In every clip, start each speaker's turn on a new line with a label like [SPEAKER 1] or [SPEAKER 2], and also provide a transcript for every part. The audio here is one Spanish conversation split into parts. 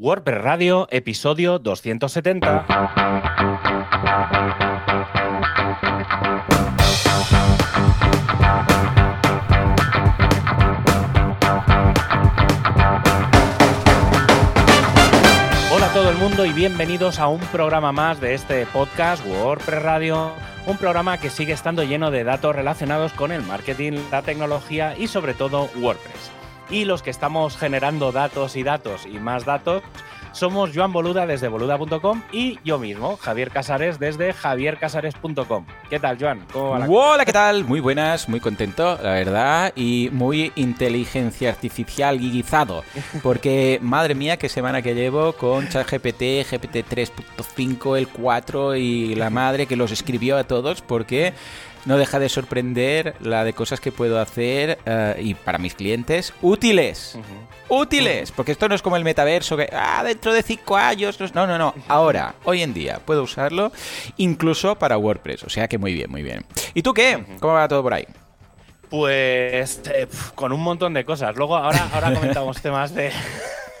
[SPEAKER 1] WordPress Radio, episodio 270. Hola a todo el mundo y bienvenidos a un programa más de este podcast WordPress Radio, un programa que sigue estando lleno de datos relacionados con el marketing, la tecnología y sobre todo WordPress. Y los que estamos generando datos y datos y más datos somos Joan Boluda desde boluda.com y yo mismo, Javier Casares desde javiercasares.com. ¿Qué tal, Joan?
[SPEAKER 2] ¿Cómo va la Hola, ¿qué tal? Muy buenas, muy contento, la verdad, y muy inteligencia artificial guizado. Porque, madre mía, qué semana que llevo con ChatGPT, GPT 3.5, el 4 y la madre que los escribió a todos, porque no deja de sorprender la de cosas que puedo hacer eh, y para mis clientes útiles. Útiles, porque esto no es como el metaverso que ah, dentro de cinco años. No, no, no. Ahora, hoy en día, puedo usarlo incluso para WordPress. O sea que muy bien, muy bien. ¿Y tú qué? ¿Cómo va todo por ahí?
[SPEAKER 1] Pues eh, con un montón de cosas. Luego, ahora, ahora comentamos temas de.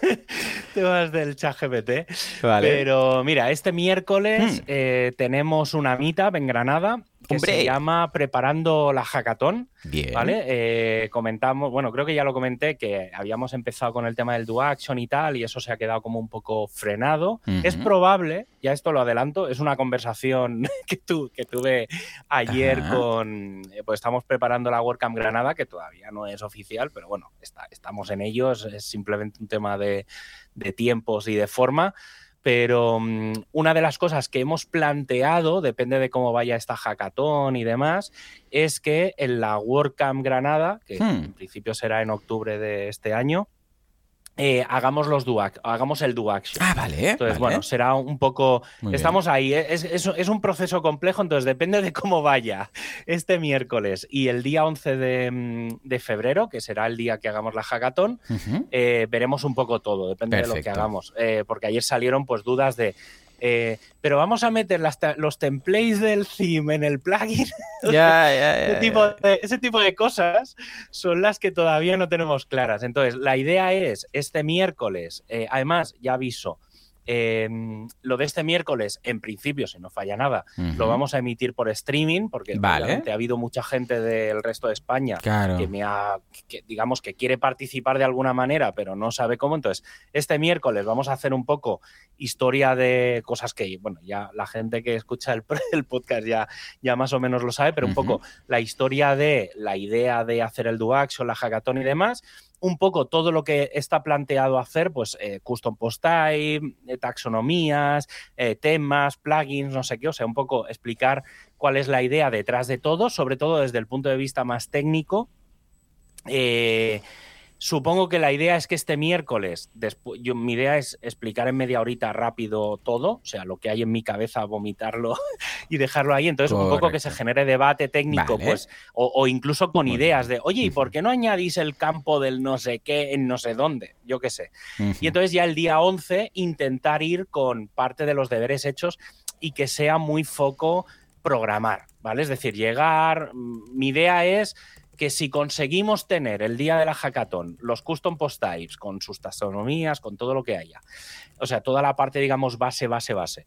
[SPEAKER 1] temas del chat GPT. Pero mira, este miércoles hmm. eh, tenemos una meetup en Granada que se llama Preparando la Hackathon. Bien. ¿Vale? Eh, comentamos, bueno, creo que ya lo comenté, que habíamos empezado con el tema del do action y tal, y eso se ha quedado como un poco frenado. Es probable, ya esto lo adelanto, es una conversación que, tu, que tuve ayer con. Eh, pues estamos preparando la WordCamp Granada, que todavía no es oficial, pero bueno, está, estamos en ellos, es simplemente un tema de, de tiempos y de forma pero mm, una de las cosas que hemos planteado, depende de cómo vaya esta hackathon y demás, es que en la WordCamp Granada, que hmm. en principio será en octubre de este año, eh, hagamos los duac, hagamos el duaction.
[SPEAKER 2] Ah, vale.
[SPEAKER 1] Entonces, bueno, será un poco. estamos ahí. ¿eh? Es, es, un proceso complejo, entonces depende de cómo vaya este miércoles y el día 11 mm, de, febrero, que será el día que hagamos la hackathon, eh, veremos un poco todo, depende de lo que hagamos. porque ayer salieron pues dudas de eh, pero vamos a meter los templates del theme en el plugin. ese, tipo de, cosas son las que todavía no tenemos claras. Entonces, la idea es, este miércoles, eh, además, ya aviso, Em, lo de este miércoles, en principio, si no falla nada, lo vamos a emitir por streaming, porque ha habido mucha gente del resto de España que me ha, digamos, que quiere participar de alguna manera, pero no sabe cómo. Entonces, este miércoles vamos a hacer un poco historia de cosas que, bueno, ya la gente que escucha el, podcast ya, ya más o menos lo sabe, pero un poco la historia de la idea de hacer el Duax o la hackathon y demás un poco todo lo que está planteado hacer, pues eh, custom post type, eh, taxonomías, eh, temas, plugins, no sé qué, o sea, un poco explicar cuál es la idea detrás de todo, sobre todo desde el punto de vista más técnico. Supongo que la idea es que este miércoles, yo, mi idea es explicar en media horita rápido todo, o sea, lo que hay en mi cabeza, vomitarlo y dejarlo ahí. Entonces, un poco que se genere debate técnico, pues, o, incluso con ideas de, oye, ¿y por qué no añadís el campo del no sé qué en no sé dónde? Yo qué sé. Y entonces ya el día 11 intentar ir con parte de los deberes hechos y que sea muy foco programar, ¿vale? Es decir, llegar, mm, mi idea es que si conseguimos tener el día de la hackathon los custom post types con sus taxonomías, con todo lo que haya, o sea, toda la parte, digamos, base, base, base,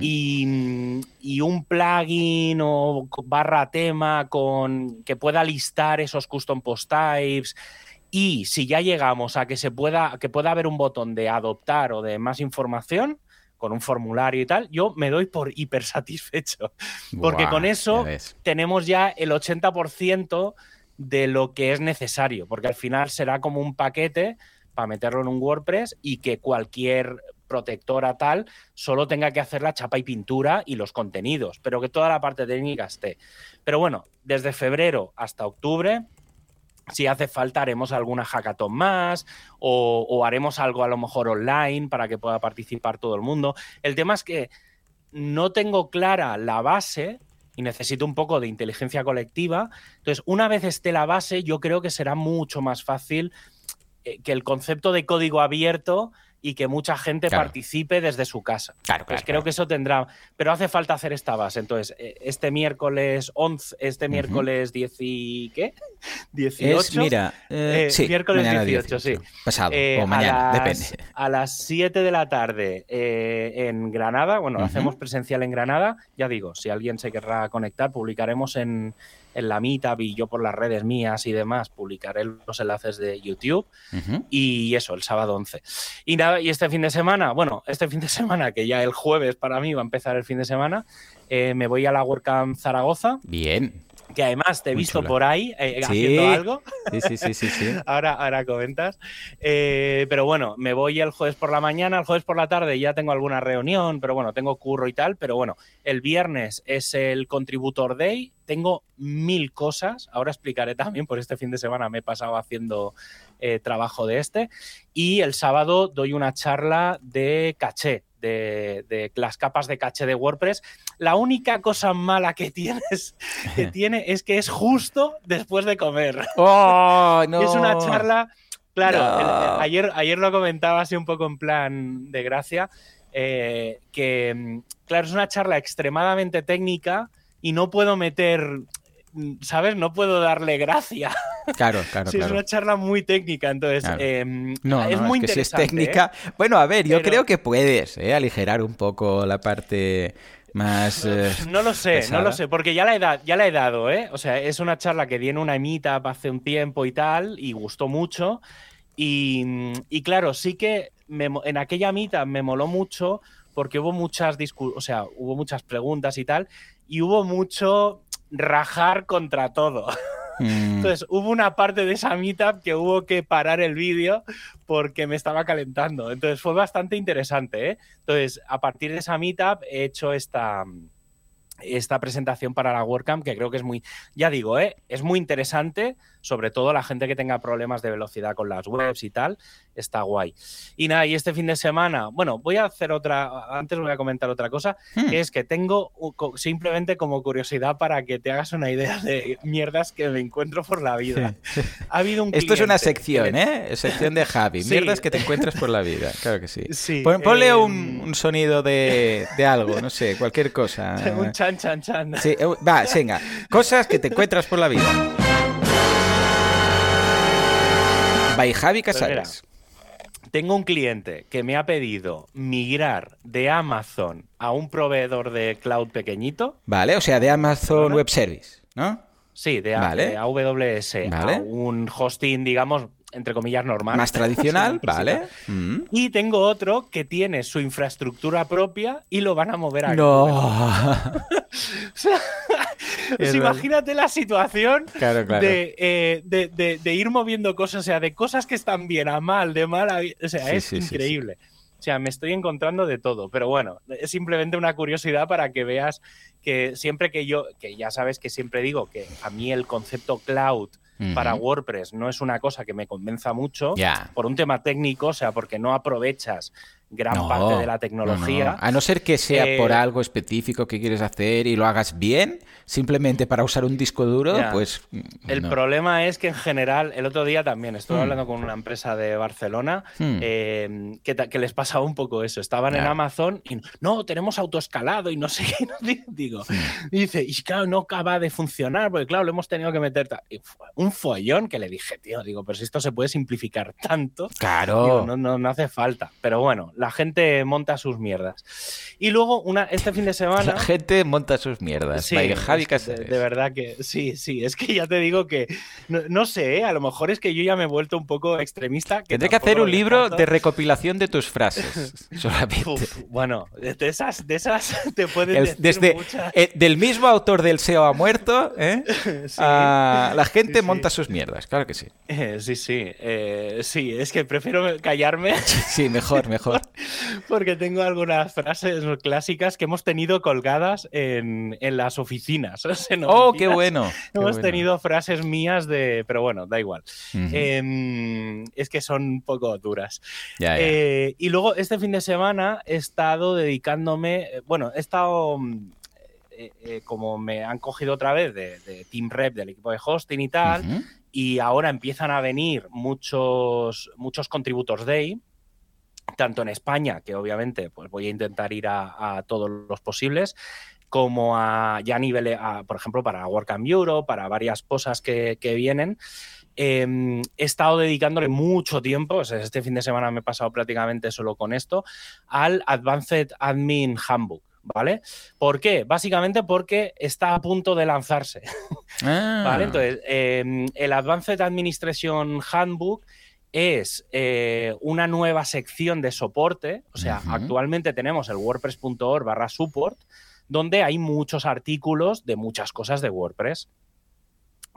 [SPEAKER 1] y, un plugin o barra tema con que pueda listar esos custom post types. Y si ya llegamos a que se pueda, que pueda haber un botón de adoptar o de más información, con un formulario y tal, yo me doy por hiper satisfecho. Porque con eso tenemos ya el 80% de lo que es necesario, porque al final será como un paquete para meterlo en un WordPress y que cualquier protectora tal solo tenga que hacer la chapa y pintura y los contenidos, pero que toda la parte técnica esté. Pero bueno, desde febrero hasta octubre, si hace falta, haremos alguna hackathon más o, o haremos algo a lo mejor online para que pueda participar todo el mundo. El tema es que no tengo clara la base y necesito un poco de inteligencia colectiva. Entonces, una vez esté la base, yo creo que será mucho más fácil eh, que el concepto de código abierto y que mucha gente participe desde su casa.
[SPEAKER 2] Claro,
[SPEAKER 1] pues creo que eso tendrá, pero hace falta hacer esta base. Entonces, eh, este miércoles 11, este miércoles 10 y ¿qué? 18.
[SPEAKER 2] mira,
[SPEAKER 1] eh,
[SPEAKER 2] sí,
[SPEAKER 1] miércoles 18, sí.
[SPEAKER 2] Pasado o mañana, depende.
[SPEAKER 1] A las 7 de la tarde en Granada, bueno, hacemos presencial en Granada, ya digo, si alguien se querrá conectar, publicaremos en en la Meetup y yo por las redes mías y demás publicaré los enlaces de YouTube. Y eso, el sábado 11. Y nada, y este fin de semana, bueno, este fin de semana, que ya el jueves para mí va a empezar el fin de semana, eh, me voy a la WordCamp Zaragoza.
[SPEAKER 2] Bien
[SPEAKER 1] que además te he visto por ahí eh, haciendo algo.
[SPEAKER 2] Sí, sí, sí, sí.
[SPEAKER 1] ahora, ahora comentas. Eh, pero bueno, me voy el jueves por la mañana, el jueves por la tarde ya tengo alguna reunión, pero bueno, tengo curro y tal. Pero bueno, el viernes es el Contributor Day. Tengo mil cosas. Ahora explicaré también, por este fin de semana me he pasado haciendo eh, trabajo de este. Y el sábado doy una charla de caché, de, las capas de caché de WordPress. La única cosa mala que tienes que tiene es que es justo después de comer.
[SPEAKER 2] Oh, no.
[SPEAKER 1] es una charla. Claro, ayer, ayer lo comentaba así un poco en plan de gracia, eh, que mm, claro, es una charla extremadamente técnica y no puedo meter ¿sabes? No puedo darle gracia.
[SPEAKER 2] Claro, claro.
[SPEAKER 1] sí, es una charla muy técnica, entonces em,
[SPEAKER 2] no,
[SPEAKER 1] es muy
[SPEAKER 2] es
[SPEAKER 1] que
[SPEAKER 2] interesante. Si es técnica. ¿eh? Bueno, a ver, yo creo que puedes ¿eh? aligerar un poco la parte más. Eh,
[SPEAKER 1] no lo sé, no lo sé, porque ya la, he ya la he dado, ¿eh? O sea, es una charla que di en una emita hace un tiempo y tal, y gustó mucho. Y, y claro, sí que en aquella mitad me moló mucho porque hubo muchas o sea, hubo muchas preguntas y tal, y hubo mucho rajar contra todo. Mm. Entonces hubo una parte de esa meetup que hubo que parar el vídeo porque me estaba calentando. Entonces fue bastante interesante. ¿eh? Entonces, a partir de esa meetup he hecho esta, esta presentación para la WordCamp que creo que es muy, ya digo, ¿eh? es muy interesante sobre todo la gente que tenga problemas de velocidad con las webs y tal, está guay. Y nada, y este fin de semana, bueno, voy a hacer otra, antes voy a comentar otra cosa, hmm. que es que tengo simplemente como curiosidad para que te hagas una idea de mierdas que me encuentro por la vida. Ha habido un
[SPEAKER 2] Esto es una sección, ¿eh? Sección de Javi, mierdas que te encuentras por la vida, claro que sí.
[SPEAKER 1] sí
[SPEAKER 2] ponle em, un, sonido de, de, algo, no sé, cualquier cosa.
[SPEAKER 1] un chan, chan, chan.
[SPEAKER 2] Sí, eh, va, venga, cosas que te encuentras por la vida. By Javi Casares.
[SPEAKER 1] tengo un cliente que me ha pedido migrar de Amazon a un proveedor de cloud pequeñito.
[SPEAKER 2] Vale, o sea, de Amazon Web Service, ¿no?
[SPEAKER 1] Sí, de, AWS a un hosting, digamos, entre comillas, normal.
[SPEAKER 2] Más tradicional, vale.
[SPEAKER 1] Mm. Y tengo otro que tiene su infraestructura propia y lo van a mover a
[SPEAKER 2] No.
[SPEAKER 1] Pues imagínate la situación eh, De, de, ir moviendo cosas, o sea, de cosas que están bien a mal, de mal a bien. O sea, es increíble. O sea, me estoy encontrando de todo, pero bueno, es simplemente una curiosidad para que veas que siempre que yo, que ya sabes que siempre digo que a mí el concepto cloud para WordPress no es una cosa que me convenza mucho por un tema técnico, o sea, porque no aprovechas gran parte de la tecnología.
[SPEAKER 2] a no ser que sea por eh, algo específico que quieres hacer y lo hagas bien, simplemente para usar un disco duro, pues...
[SPEAKER 1] El problema es que en general, el otro día también estuve hmm. hablando con una empresa de Barcelona hmm. eh, que, les pasaba un poco eso. Estaban en Amazon y no, tenemos autoescalado y no sé qué. Digo, dice, y claro, no acaba de funcionar porque claro, lo hemos tenido que meter... un follón que le dije, tío, digo, pero si esto se puede simplificar tanto,
[SPEAKER 2] claro.
[SPEAKER 1] no, no, no hace falta. Pero bueno, la gente monta sus mierdas. Y luego, una, este fin de semana.
[SPEAKER 2] La gente monta sus mierdas.
[SPEAKER 1] Sí, de, verdad que sí, sí. Es que ya te digo que. No, sé, ¿eh? a lo mejor es que yo ya me he vuelto un poco extremista.
[SPEAKER 2] Tendré que hacer un libro de recopilación de tus frases. Solamente.
[SPEAKER 1] bueno, de esas, de esas te puedes decir
[SPEAKER 2] Desde, eh, del mismo autor del SEO ha muerto, ¿eh? la gente monta sus mierdas, claro que sí.
[SPEAKER 1] sí, sí. sí, es que prefiero callarme.
[SPEAKER 2] sí, mejor, mejor.
[SPEAKER 1] Porque tengo algunas frases clásicas que hemos tenido colgadas en, las oficinas.
[SPEAKER 2] ¡Oh, qué bueno!
[SPEAKER 1] hemos tenido frases mías de... Pero bueno, da igual. Em, es que son un poco duras. Eh, y luego este fin de semana he estado dedicándome... Eh, bueno, he estado... Eh, como me han cogido otra vez de, Team Rep del equipo de hosting y tal, y ahora empiezan a venir muchos, muchos contributors day tanto en España, que obviamente pues voy a intentar ir a, todos los posibles, como a, ya a nivel, por ejemplo, para WordCamp Euro, para varias cosas que, vienen. Em, he estado dedicándole mucho tiempo, este fin de semana me he pasado prácticamente solo con esto, al Advanced Admin Handbook. ¿Vale? ¿Por qué? Básicamente porque está a punto de lanzarse. ¿Vale? Ah. Entonces, em, el Advanced Administration Handbook es eh, una nueva sección de soporte. O sea, actualmente tenemos el wordpress.org barra support, donde hay muchos artículos de muchas cosas de WordPress.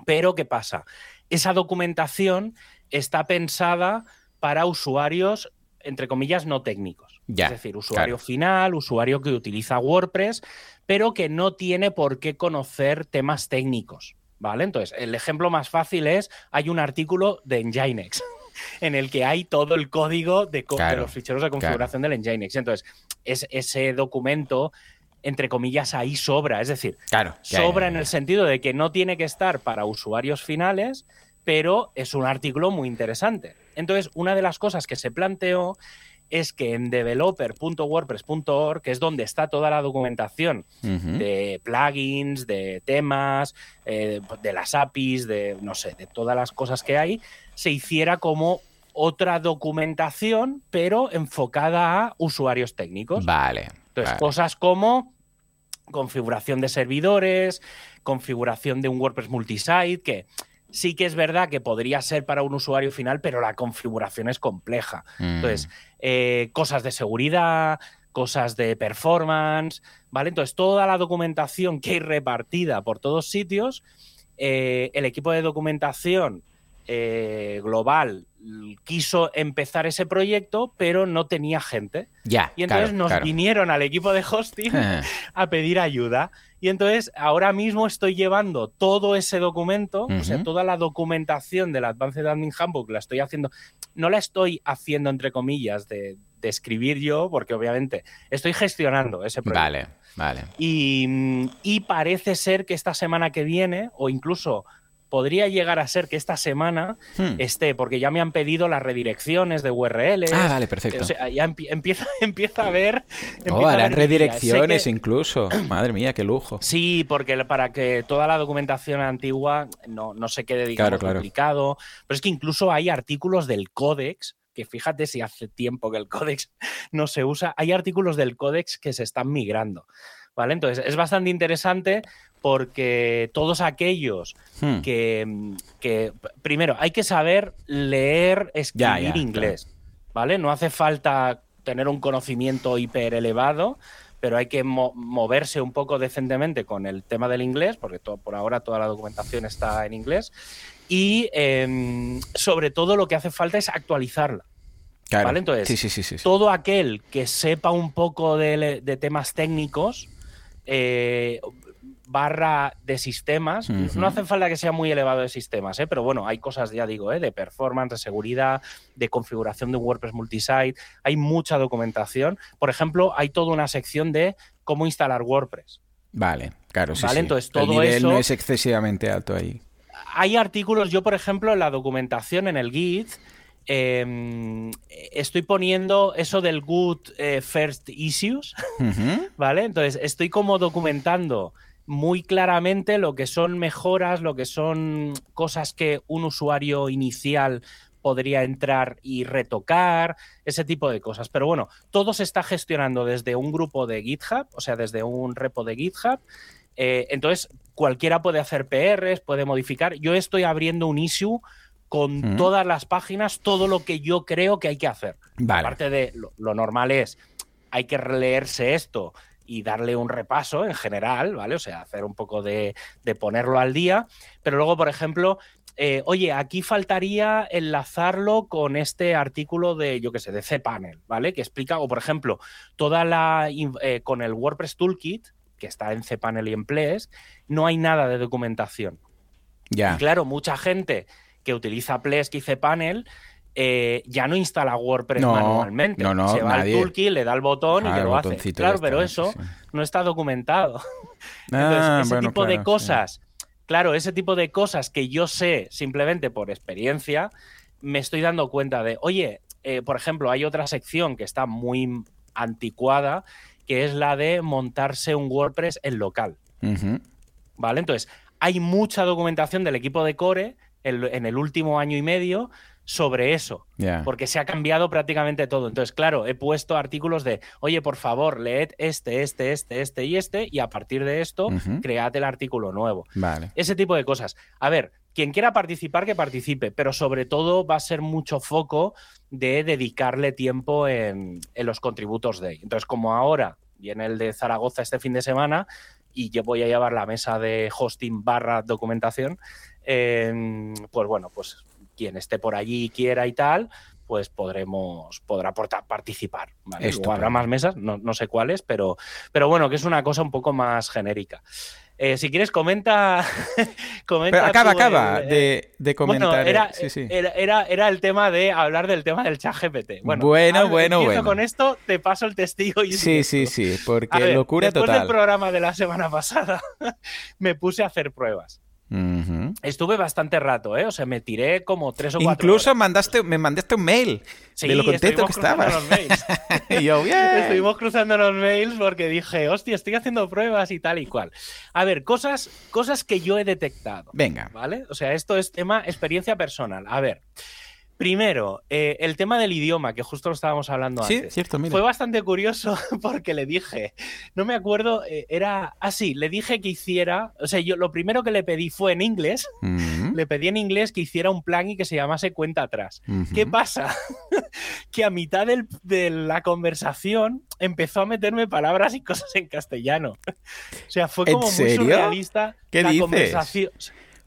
[SPEAKER 1] Pero, ¿qué pasa? Esa documentación está pensada para usuarios, entre comillas, no técnicos. es decir, usuario final, usuario que utiliza WordPress, pero que no tiene por qué conocer temas técnicos. ¿Vale? Entonces, el ejemplo más fácil es, hay un artículo de Nginx en el que hay todo el código de, los ficheros de configuración del Nginx. Entonces, es, ese documento entre comillas, ahí sobra. Es decir, sobra en el sentido de que no tiene que estar para usuarios finales, pero es un artículo muy interesante. Entonces, una de las cosas que se planteó es que en developer.wordpress.org, que es donde está toda la documentación de plugins, de temas, eh, de las APIs, de no sé, de todas las cosas que hay, se hiciera como otra documentación, pero enfocada a usuarios técnicos.
[SPEAKER 2] Vale.
[SPEAKER 1] Entonces, cosas como configuración de servidores, configuración de un WordPress multisite, que sí que es verdad que podría ser para un usuario final, pero la configuración es compleja. Mm. Entonces, eh, cosas de seguridad, cosas de performance, ¿vale? Entonces, toda la documentación que hay repartida por todos sitios, eh, el equipo de documentación eh, global quiso empezar ese proyecto, pero no tenía gente.
[SPEAKER 2] Ya.
[SPEAKER 1] Y entonces nos vinieron al equipo de hosting a pedir ayuda. Y entonces ahora mismo estoy llevando todo ese documento, o sea, toda la documentación del Advanced Admin Handbook, la estoy haciendo, no la estoy haciendo entre comillas de, escribir yo, porque obviamente estoy gestionando ese proyecto.
[SPEAKER 2] Vale, vale.
[SPEAKER 1] Y, y parece ser que esta semana que viene, o incluso podría llegar a ser que esta semana hmm. esté, porque ya me han pedido las redirecciones de URLs.
[SPEAKER 2] Ah, vale, perfecto.
[SPEAKER 1] O sea, ya empieza, empieza a ver.
[SPEAKER 2] Oh, harán redirecciones incluso. Madre mía, qué lujo.
[SPEAKER 1] Sí, porque para que toda la documentación antigua no, no se quede, digamos, claro, Pero es que incluso hay artículos del códex que fíjate si hace tiempo que el códex no se usa, hay artículos del códex que se están migrando. ¿Vale? Entonces es bastante interesante porque todos aquellos hmm. que, primero, hay que saber leer, escribir inglés, ¿vale? No hace falta tener un conocimiento hiper elevado, pero hay que moverse un poco decentemente con el tema del inglés, porque por ahora toda la documentación está en inglés, y em, sobre todo lo que hace falta es actualizarla. ¿Vale? Entonces, todo aquel que sepa un poco de, de temas técnicos, eh, barra de sistemas. No hace falta que sea muy elevado de sistemas, ¿eh? pero bueno, hay cosas, ya digo, ¿eh? de performance, de seguridad, de configuración de WordPress multisite. Hay mucha documentación. Por ejemplo, hay toda una sección de cómo instalar WordPress.
[SPEAKER 2] Vale, claro, sí.
[SPEAKER 1] ¿Vale? Entonces, todo El nivel
[SPEAKER 2] no es excesivamente alto ahí.
[SPEAKER 1] Hay artículos, yo por ejemplo, en la documentación, en el Git, em, estoy poniendo eso del good eh, first issues, ¿vale? Entonces, estoy como documentando muy claramente lo que son mejoras, lo que son cosas que un usuario inicial podría entrar y retocar, ese tipo de cosas. Pero bueno, todo se está gestionando desde un grupo de GitHub, o sea, desde un repo de GitHub. Eh, entonces, cualquiera puede hacer PRs, puede modificar. Yo estoy abriendo un issue con todas las páginas, todo lo que yo creo que hay que hacer. Aparte de lo normal es, hay que releerse esto y darle un repaso en general, ¿vale? O sea, hacer un poco de, ponerlo al día. Pero luego, por ejemplo, eh, oye, aquí faltaría enlazarlo con este artículo de, yo qué sé, de cPanel, ¿vale? Que explica, o por ejemplo, toda la, eh, con el WordPress Toolkit, que está en cPanel y en Ples, no hay nada de documentación.
[SPEAKER 2] Ya.
[SPEAKER 1] Y claro, mucha gente que utiliza Plesk y cPanel eh, ya no instala WordPress manualmente.
[SPEAKER 2] No, no,
[SPEAKER 1] Se va al toolkit, le da el botón y que lo hace. Claro, pero eso no está documentado. Ah, Entonces, ese tipo de cosas, claro, ese tipo de cosas que yo sé simplemente por experiencia, me estoy dando cuenta de, oye, eh, por ejemplo, hay otra sección que está muy anticuada, que es la de montarse un WordPress en local. ¿Vale? Entonces, hay mucha documentación del equipo de Core en el último año y medio sobre eso, porque se ha cambiado prácticamente todo. Entonces, claro, he puesto artículos de, oye, por favor, leed este, este, este, este y este, y a partir de esto, cread el artículo nuevo.
[SPEAKER 2] Vale.
[SPEAKER 1] Ese tipo de cosas. A ver, quien quiera participar, que participe, pero sobre todo va a ser mucho foco de dedicarle tiempo en, los contributos de. Entonces, como ahora viene el de Zaragoza este fin de semana y yo voy a llevar la mesa de hosting barra documentación, em, pues bueno, pues quien esté por allí quiera y tal, pues podremos, podrá participar. ¿vale? habrá más mesas, no, no, sé cuáles, pero, pero bueno, que es una cosa un poco más genérica. Eh, si quieres, comenta.
[SPEAKER 2] comenta acaba, acaba de, de, comentar.
[SPEAKER 1] era, Era, era, el tema de hablar del tema del chat GPT. Bueno,
[SPEAKER 2] bueno, bueno. bueno.
[SPEAKER 1] Con esto te paso el testigo. Y
[SPEAKER 2] sí, sí, sí, porque locura
[SPEAKER 1] total.
[SPEAKER 2] Después
[SPEAKER 1] del programa de la semana pasada, me puse a hacer pruebas. Estuve bastante rato, ¿eh? O sea, me tiré como tres o
[SPEAKER 2] cuatro. Incluso mandaste, me mandaste un mail de lo contento que estaba.
[SPEAKER 1] y yo, bien. Estuvimos cruzando los mails porque dije, hostia, estoy haciendo pruebas y tal y cual. A ver, cosas, cosas que yo he detectado.
[SPEAKER 2] Venga.
[SPEAKER 1] ¿Vale? O sea, esto es tema experiencia personal. A ver. Primero, eh, el tema del idioma, que justo lo estábamos hablando
[SPEAKER 2] sí,
[SPEAKER 1] antes.
[SPEAKER 2] Cierto,
[SPEAKER 1] Fue bastante curioso porque le dije, no me acuerdo, eh, era así, le dije que hiciera, o sea, yo lo primero que le pedí fue en inglés, le pedí en inglés que hiciera un plugin que se llamase cuenta atrás. ¿Qué pasa? que a mitad de la conversación empezó a meterme palabras y cosas en castellano. o sea, fue como muy surrealista
[SPEAKER 2] ¿Qué
[SPEAKER 1] la
[SPEAKER 2] dices?
[SPEAKER 1] conversación.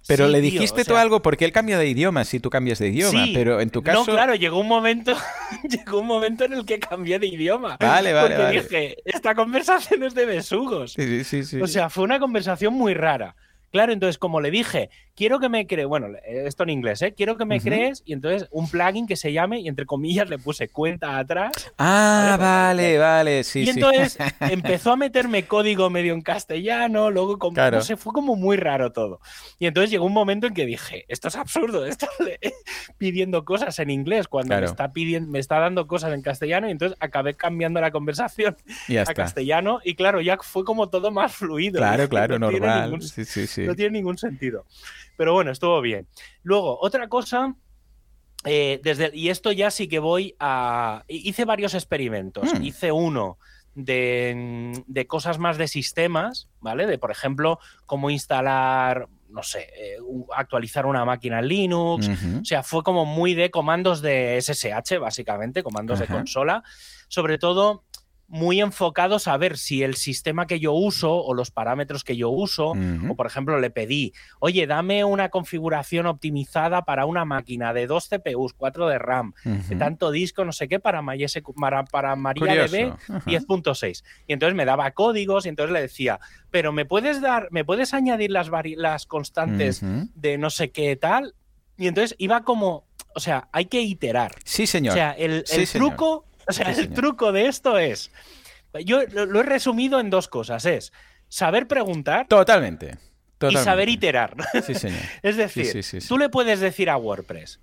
[SPEAKER 2] Pero le dijiste tú algo porque él cambia de idioma si tú cambias de idioma, pero en tu caso...
[SPEAKER 1] No, claro, llegó un momento, llegó un momento en el que cambié de idioma.
[SPEAKER 2] Vale, vale,
[SPEAKER 1] porque dije, esta conversación es de besugos.
[SPEAKER 2] Sí, sí, sí,
[SPEAKER 1] O sea, fue una conversación muy rara. Claro, entonces, como le dije, quiero que me cree, bueno, esto en inglés, ¿eh? Quiero que me crees, y entonces un plugin que se llame, y entre comillas le puse cuenta atrás.
[SPEAKER 2] Ah, vale, vale, sí,
[SPEAKER 1] sí. Y entonces empezó a meterme código medio en castellano, luego, como, no sé, fue como muy raro todo. Y entonces llegó un momento en que dije, esto es absurdo, esto pidiendo cosas en inglés cuando me, está pidiendo, me está dando cosas en castellano, y entonces acabé cambiando la conversación a castellano, y claro, ya fue como todo más fluido.
[SPEAKER 2] Claro, claro, normal. sí, sí, sí.
[SPEAKER 1] No tiene ningún sentido. Pero bueno, estuvo bien. Luego, otra cosa. Eh, desde, y esto ya sí que voy a. Hice varios experimentos. Hmm. Hice uno de, de, cosas más de sistemas, ¿vale? De, por ejemplo, cómo instalar, no sé, eh, actualizar una máquina en Linux. O sea, fue como muy de comandos de SSH, básicamente, comandos de consola. Sobre todo muy enfocados a ver si el sistema que yo uso o los parámetros que yo uso, o por ejemplo le pedí, oye, dame una configuración optimizada para una máquina de dos CPUs, 4 de RAM, de tanto disco, no sé qué, para, para, para MariaDB 10.6. Y entonces me daba códigos y entonces le decía, pero me puedes dar, me puedes añadir las, las constantes de no sé qué tal. Y entonces iba como, o sea, hay que iterar.
[SPEAKER 2] Sí, señor.
[SPEAKER 1] O sea, el, truco o sea, el truco de esto es. Yo lo, he resumido en dos cosas: es saber preguntar.
[SPEAKER 2] Totalmente.
[SPEAKER 1] Y saber iterar.
[SPEAKER 2] Sí, señor.
[SPEAKER 1] es decir, tú le puedes decir a WordPress,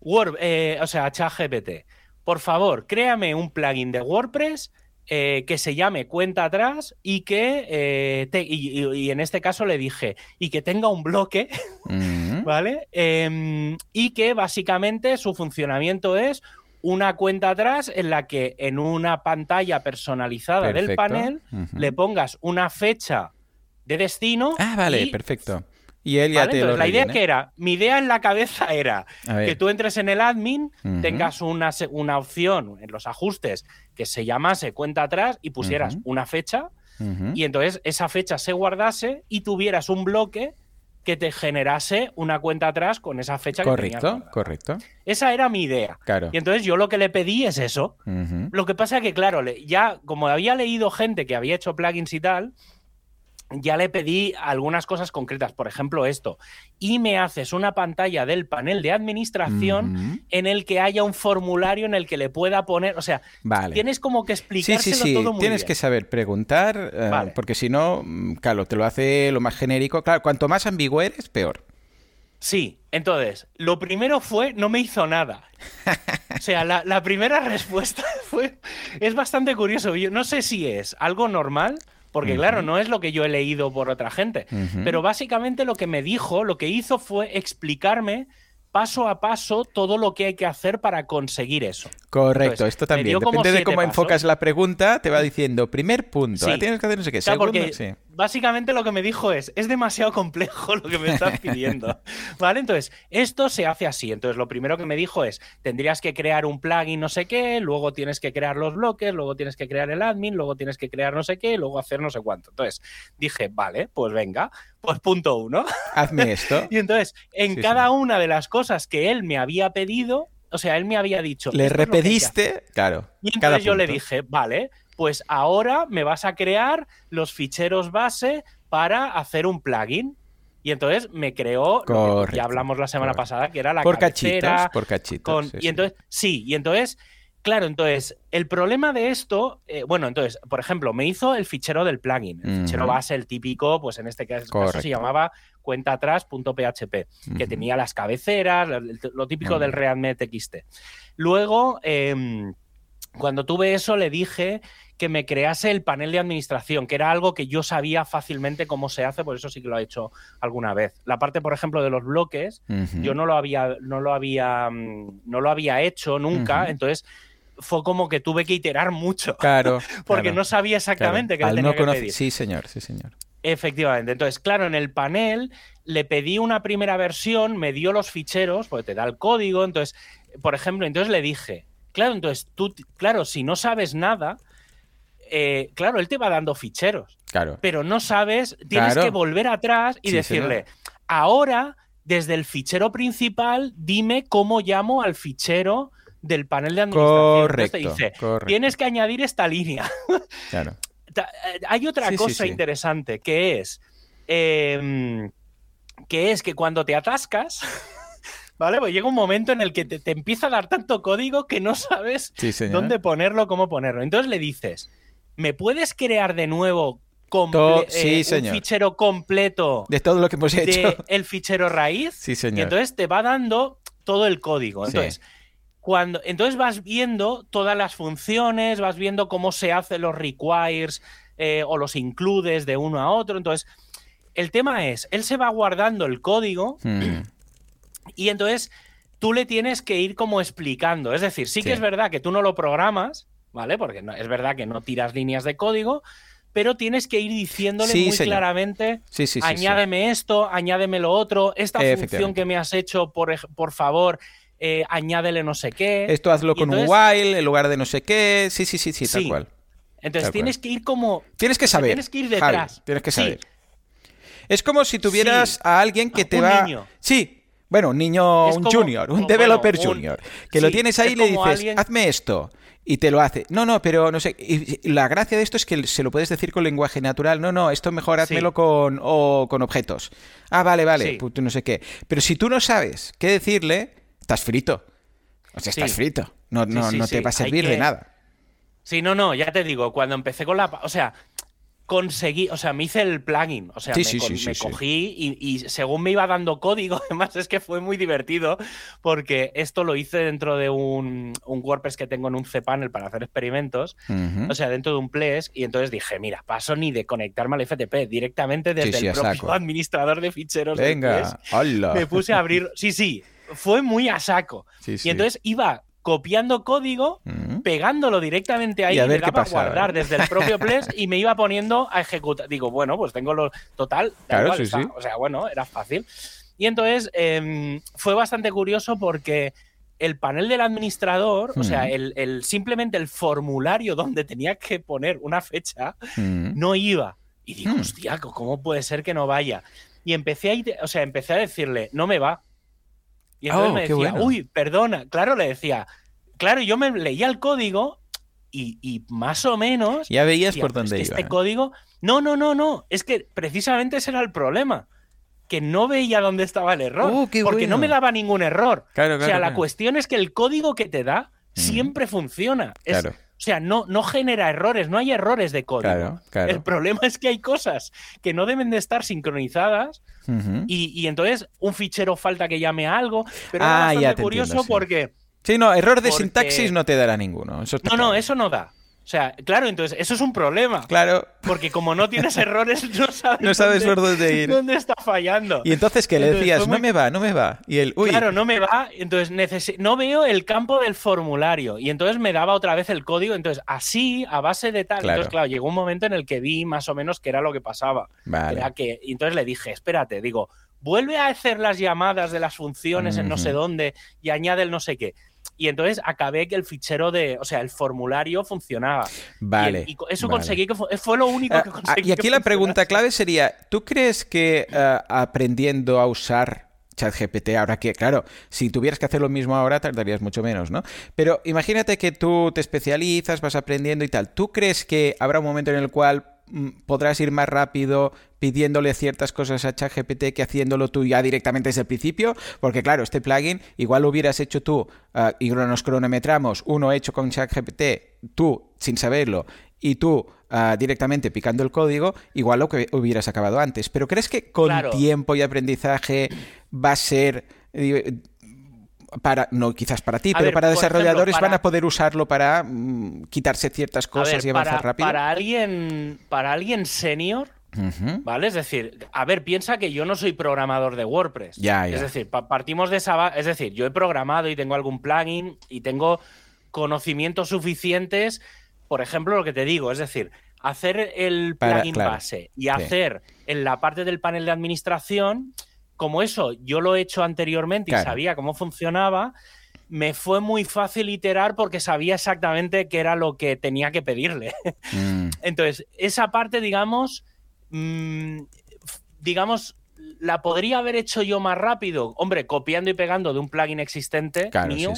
[SPEAKER 1] Word, eh, o sea, a ChatGPT, por favor, créame un plugin de WordPress eh, que se llame cuenta atrás y que, eh, y, en este caso le dije, y que tenga un bloque, ¿vale? Em, y que básicamente su funcionamiento es una cuenta atrás en la que en una pantalla personalizada del panel le pongas una fecha de destino.
[SPEAKER 2] Ah, vale, perfecto. Y él ya te
[SPEAKER 1] La idea que era, mi idea en la cabeza era que tú entres en el admin, tengas una, una, opción en los ajustes que se llamase cuenta atrás y pusieras una fecha y entonces esa fecha se guardase y tuvieras un bloque que te generase una cuenta atrás con esa fecha
[SPEAKER 2] correcto,
[SPEAKER 1] que
[SPEAKER 2] Correcto, correcto.
[SPEAKER 1] Esa era mi idea.
[SPEAKER 2] Claro.
[SPEAKER 1] Y entonces yo lo que le pedí es eso. Lo que pasa es que, claro, ya como había leído gente que había hecho plugins y tal, ya le pedí algunas cosas concretas, por ejemplo esto, y me haces una pantalla del panel de administración en el que haya un formulario en el que le pueda poner, o sea, tienes como que explicárselo
[SPEAKER 2] sí, sí, sí.
[SPEAKER 1] todo muy
[SPEAKER 2] Tienes que saber preguntar, eh, porque si no, mm, claro, te lo hace lo más genérico. Claro, cuanto más ambiguo eres, peor.
[SPEAKER 1] Sí, entonces, lo primero fue, no me hizo nada. O sea, la, primera respuesta fue, es bastante curioso. Yo no sé si es algo normal, porque claro, no es lo que yo he leído por otra gente, pero básicamente lo que me dijo, lo que hizo fue explicarme paso a paso todo lo que hay que hacer para conseguir eso.
[SPEAKER 2] Correcto, esto también. Depende de cómo enfocas la pregunta, te va diciendo, primer punto, tienes que hacer no sé qué, segundo, sí.
[SPEAKER 1] Básicamente lo que me dijo es, es demasiado complejo lo que me estás pidiendo. ¿Vale? Entonces, esto se hace así. Entonces, lo primero que me dijo es, tendrías que crear un plugin no sé qué, luego tienes que crear los bloques, luego tienes que crear el admin, luego tienes que crear no sé qué, luego hacer no sé cuánto. Entonces, dije, vale, pues venga, pues punto uno.
[SPEAKER 2] Hazme esto.
[SPEAKER 1] y entonces, en cada una de las cosas que él me había pedido, o sea, él me había dicho.
[SPEAKER 2] Le repediste, claro.
[SPEAKER 1] Y entonces yo le dije, vale, pues ahora me vas a crear los ficheros base para hacer un plugin. Y entonces me creó, ya hablamos la semana pasada, que era la
[SPEAKER 2] por cachitos, por cachitos.
[SPEAKER 1] y entonces, sí, y entonces, claro, entonces, el problema de esto, eh, bueno, entonces, por ejemplo, me hizo el fichero del plugin, el fichero base, el típico, pues en este caso, se llamaba cuenta atrás.php, que tenía las cabeceras, lo, típico del React TXT. Luego, em, cuando tuve eso, le dije que me crease el panel de administración, que era algo que yo sabía fácilmente cómo se hace, por eso sí que lo he hecho alguna vez. La parte, por ejemplo, de los bloques, yo no lo había, no lo había, mm, no lo había hecho nunca, entonces fue como que tuve que iterar mucho.
[SPEAKER 2] Claro.
[SPEAKER 1] porque no sabía exactamente qué tenía que pedir.
[SPEAKER 2] Sí, señor, sí, señor.
[SPEAKER 1] Efectivamente. Entonces, claro, en el panel le pedí una primera versión, me dio los ficheros, porque te da el código. Entonces, por ejemplo, entonces le dije, claro, entonces tú, claro, si no sabes nada, eh, claro, él te va dando ficheros.
[SPEAKER 2] Claro.
[SPEAKER 1] Pero no sabes, tienes que volver atrás y decirle, ahora, desde el fichero principal, dime cómo llamo al fichero del panel de administración.
[SPEAKER 2] Correcto,
[SPEAKER 1] dice, tienes que añadir esta línea.
[SPEAKER 2] Claro.
[SPEAKER 1] Eh, hay otra cosa interesante que es. Em, que es que cuando te atascas. ¿Vale? Pues llega un momento en el que te, empieza a dar tanto código que no sabes dónde ponerlo, cómo ponerlo. Entonces le dices, ¿me puedes crear de nuevo eh, un fichero completo
[SPEAKER 2] de todo lo que hemos hecho?
[SPEAKER 1] el fichero raíz.
[SPEAKER 2] Sí, señor.
[SPEAKER 1] Y entonces te va dando todo el código. Entonces, cuando, entonces vas viendo todas las funciones, vas viendo cómo se hacen los requires eh, o los includes de uno a otro. Entonces, el tema es, él se va guardando el código hmm. y entonces tú le tienes que ir como explicando. Es decir, sí, que es verdad que tú no lo programas, ¿vale? Porque no, es verdad que no tiras líneas de código, pero tienes que ir diciéndole muy claramente, añádeme esto, añádeme lo otro, esta función que me has hecho, por, por favor, eh, añádele no sé qué.
[SPEAKER 2] Esto hazlo con un while en lugar de no sé qué. Sí, sí, sí, sí, tal cual.
[SPEAKER 1] Entonces tienes que ir como...
[SPEAKER 2] Tienes que saber.
[SPEAKER 1] Tienes que ir detrás.
[SPEAKER 2] tienes que saber. Es como si tuvieras a alguien que te va... Sí, bueno, un niño, un junior, un developer junior, que lo tienes ahí y le dices, hazme esto, y te lo hace. No, no, pero no sé. Y la gracia de esto es que se lo puedes decir con lenguaje natural. No, no, esto mejor házmelo con, o con objetos. Ah, vale, vale, pues no sé qué. Pero si tú no sabes qué decirle, estás frito. O sea, estás frito. No, no, no te va a servir de nada.
[SPEAKER 1] Sí, no, no, ya te digo, cuando empecé con la. O sea, conseguí, o sea, me hice el plugin, o sea, me, cogí y, según me iba dando código, además es que fue muy divertido porque esto lo hice dentro de un, WordPress que tengo en un cPanel para hacer experimentos, o sea, dentro de un Ples, y entonces dije, mira, paso ni de conectarme al FTP, directamente desde el propio administrador de ficheros.
[SPEAKER 2] Venga,
[SPEAKER 1] hola. Me puse a abrir, sí, sí, fue muy a saco. y entonces iba copiando código, mm. pegándolo directamente ahí, y, a ver le guardar desde el propio Ples y me iba poniendo a ejecutar. Digo, bueno, pues tengo lo total.
[SPEAKER 2] Claro, sí, sí.
[SPEAKER 1] O sea, bueno, era fácil. Y entonces em, fue bastante curioso porque el panel del administrador, o sea, mm. el, simplemente el formulario donde tenía que poner una fecha, mm. no iba. Y digo, hostia, ¿cómo puede ser que no vaya? Y empecé a, o sea, empecé a decirle, no me va. Y entonces oh, me decía, uy, perdona. Claro, le decía, claro, yo me leía el código y, más o menos.
[SPEAKER 2] Ya veías por dónde iba.
[SPEAKER 1] Este código. No, no, no, no. Es que precisamente ese era el problema. Que no veía dónde estaba el error.
[SPEAKER 2] Oh,
[SPEAKER 1] porque no me daba ningún error.
[SPEAKER 2] Claro,
[SPEAKER 1] o sea, la cuestión es que el código que te da siempre funciona. Es, O sea, no, no genera errores, no hay errores de código. El problema es que hay cosas que no deben de estar sincronizadas y, entonces un fichero falta que llame a algo. Pero ah, es bastante curioso porque...
[SPEAKER 2] Sí, no, error de sintaxis no te dará ninguno.
[SPEAKER 1] no, no, eso no da. O sea, claro, entonces eso es un problema.
[SPEAKER 2] Claro.
[SPEAKER 1] Porque como no tienes errores, no sabes,
[SPEAKER 2] no sabes dónde, por dónde ir.
[SPEAKER 1] ¿Dónde está fallando?
[SPEAKER 2] Y entonces que le decías, no me va, no me va. Y él, uy.
[SPEAKER 1] Claro, no me va. Entonces no veo el campo del formulario. Y entonces me daba otra vez el código. Entonces, así, a base de tal. Entonces, claro, llegó un momento en el que vi más o menos qué era lo que pasaba. Vale. Era que, y entonces le dije, espérate, digo, vuelve a hacer las llamadas de las funciones en no sé dónde y añade el no sé qué. Y entonces acabé que el fichero de, o sea, el formulario funcionaba.
[SPEAKER 2] Vale.
[SPEAKER 1] Y, eso conseguí que fue, lo único que ah, ah, conseguí.
[SPEAKER 2] y aquí la pregunta clave sería, ¿tú crees que eh, aprendiendo a usar ChatGPT, ahora que, claro, si tuvieras que hacer lo mismo ahora, tardarías mucho menos, ¿no? Pero imagínate que tú te especializas, vas aprendiendo y tal. ¿Tú crees que habrá un momento en el cual podrás ir más rápido pidiéndole ciertas cosas a ChatGPT que haciéndolo tú ya directamente desde el principio, porque claro, este plugin igual lo hubieras hecho tú ah, y nos cronometramos, uno hecho con ChatGPT, tú sin saberlo, y tú ah, directamente picando el código, igual lo que hubieras acabado antes. Pero ¿crees que con tiempo y aprendizaje va a ser para no quizás para ti, pero para desarrolladores van a poder usarlo para mm, quitarse ciertas cosas y avanzar rápido.
[SPEAKER 1] Para alguien, para alguien senior, ¿vale? Es decir, a ver, piensa que yo no soy programador de WordPress.
[SPEAKER 2] Ya,
[SPEAKER 1] Es decir, partimos de esa, es decir, yo he programado y tengo algún plugin y tengo conocimientos suficientes, por ejemplo, lo que te digo, es decir, hacer el plugin base y hacer en la parte del panel de administración como eso yo lo he hecho anteriormente y sabía cómo funcionaba, me fue muy fácil iterar porque sabía exactamente qué era lo que tenía que pedirle. Mm. Entonces, esa parte, digamos, mm, digamos, la podría haber hecho yo más rápido. Hombre, copiando y pegando de un plugin existente mío,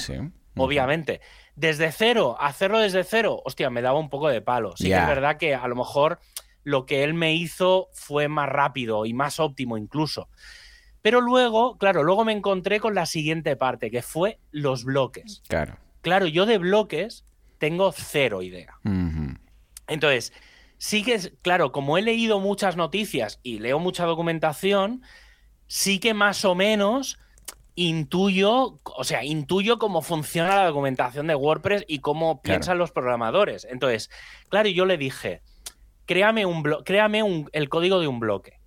[SPEAKER 1] obviamente. Desde cero, hacerlo desde cero, hostia, me daba un poco de palo. Sí que es verdad que a lo mejor lo que él me hizo fue más rápido y más óptimo incluso. Pero luego, claro, luego me encontré con la siguiente parte, que fue los bloques.
[SPEAKER 2] Claro.
[SPEAKER 1] Claro, yo de bloques tengo cero idea. Entonces, sí que es, claro, como he leído muchas noticias y leo mucha documentación, sí que más o menos intuyo, o sea, intuyo cómo funciona la documentación de WordPress y cómo piensan los programadores. Entonces, claro, yo le dije, créame, un créame un, el código de un bloque.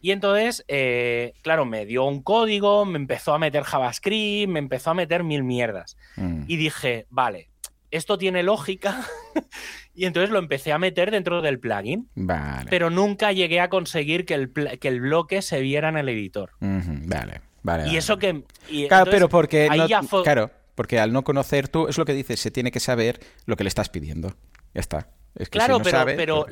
[SPEAKER 1] Y entonces, eh, claro, me dio un código, me empezó a meter JavaScript, me empezó a meter mil mierdas. Mm. Y dije, vale, esto tiene lógica. y entonces lo empecé a meter dentro del plugin.
[SPEAKER 2] Vale.
[SPEAKER 1] Pero nunca llegué a conseguir que el, que el bloque se viera en el editor.
[SPEAKER 2] Vale, vale.
[SPEAKER 1] Y eso que.
[SPEAKER 2] claro, pero porque. Claro, porque al no conocer tú, es lo que dices, se tiene que saber lo que le estás pidiendo. Ya está
[SPEAKER 1] claro, pero, pero,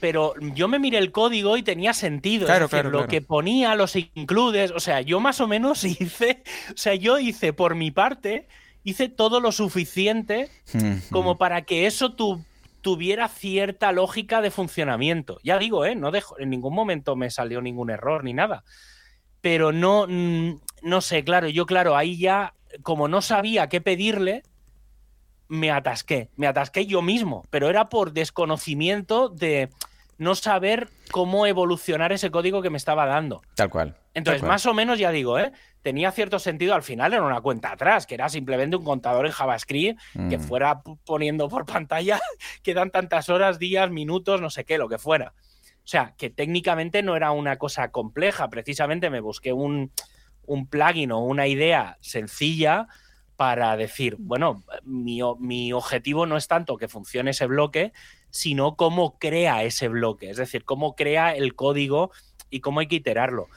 [SPEAKER 1] pero, yo me miré el código y tenía sentido. Claro, claro, lo que ponía, los includes, o sea, yo más o menos hice, o sea, yo hice por mi parte, hice todo lo suficiente como para que eso tuviera cierta lógica de funcionamiento. Ya digo, ¿eh? No dejo, en ningún momento me salió ningún error ni nada. Pero no, no sé, claro, yo claro, ahí ya, como no sabía qué pedirle, me atasqué, me atasqué yo mismo, pero era por desconocimiento de no saber cómo evolucionar ese código que me estaba dando.
[SPEAKER 2] Tal cual.
[SPEAKER 1] Entonces, más o menos ya digo, ¿eh? tenía cierto sentido al final en una cuenta atrás, que era simplemente un contador en JavaScript que mm. fuera poniendo por pantalla que dan tantas horas, días, minutos, no sé qué, lo que fuera. O sea, que técnicamente no era una cosa compleja, precisamente me busqué un, un plugin o una idea sencilla para decir, bueno, mi, mi, objetivo no es tanto que funcione ese bloque, sino cómo crea ese bloque, es decir, cómo crea el código y cómo hay que iterarlo.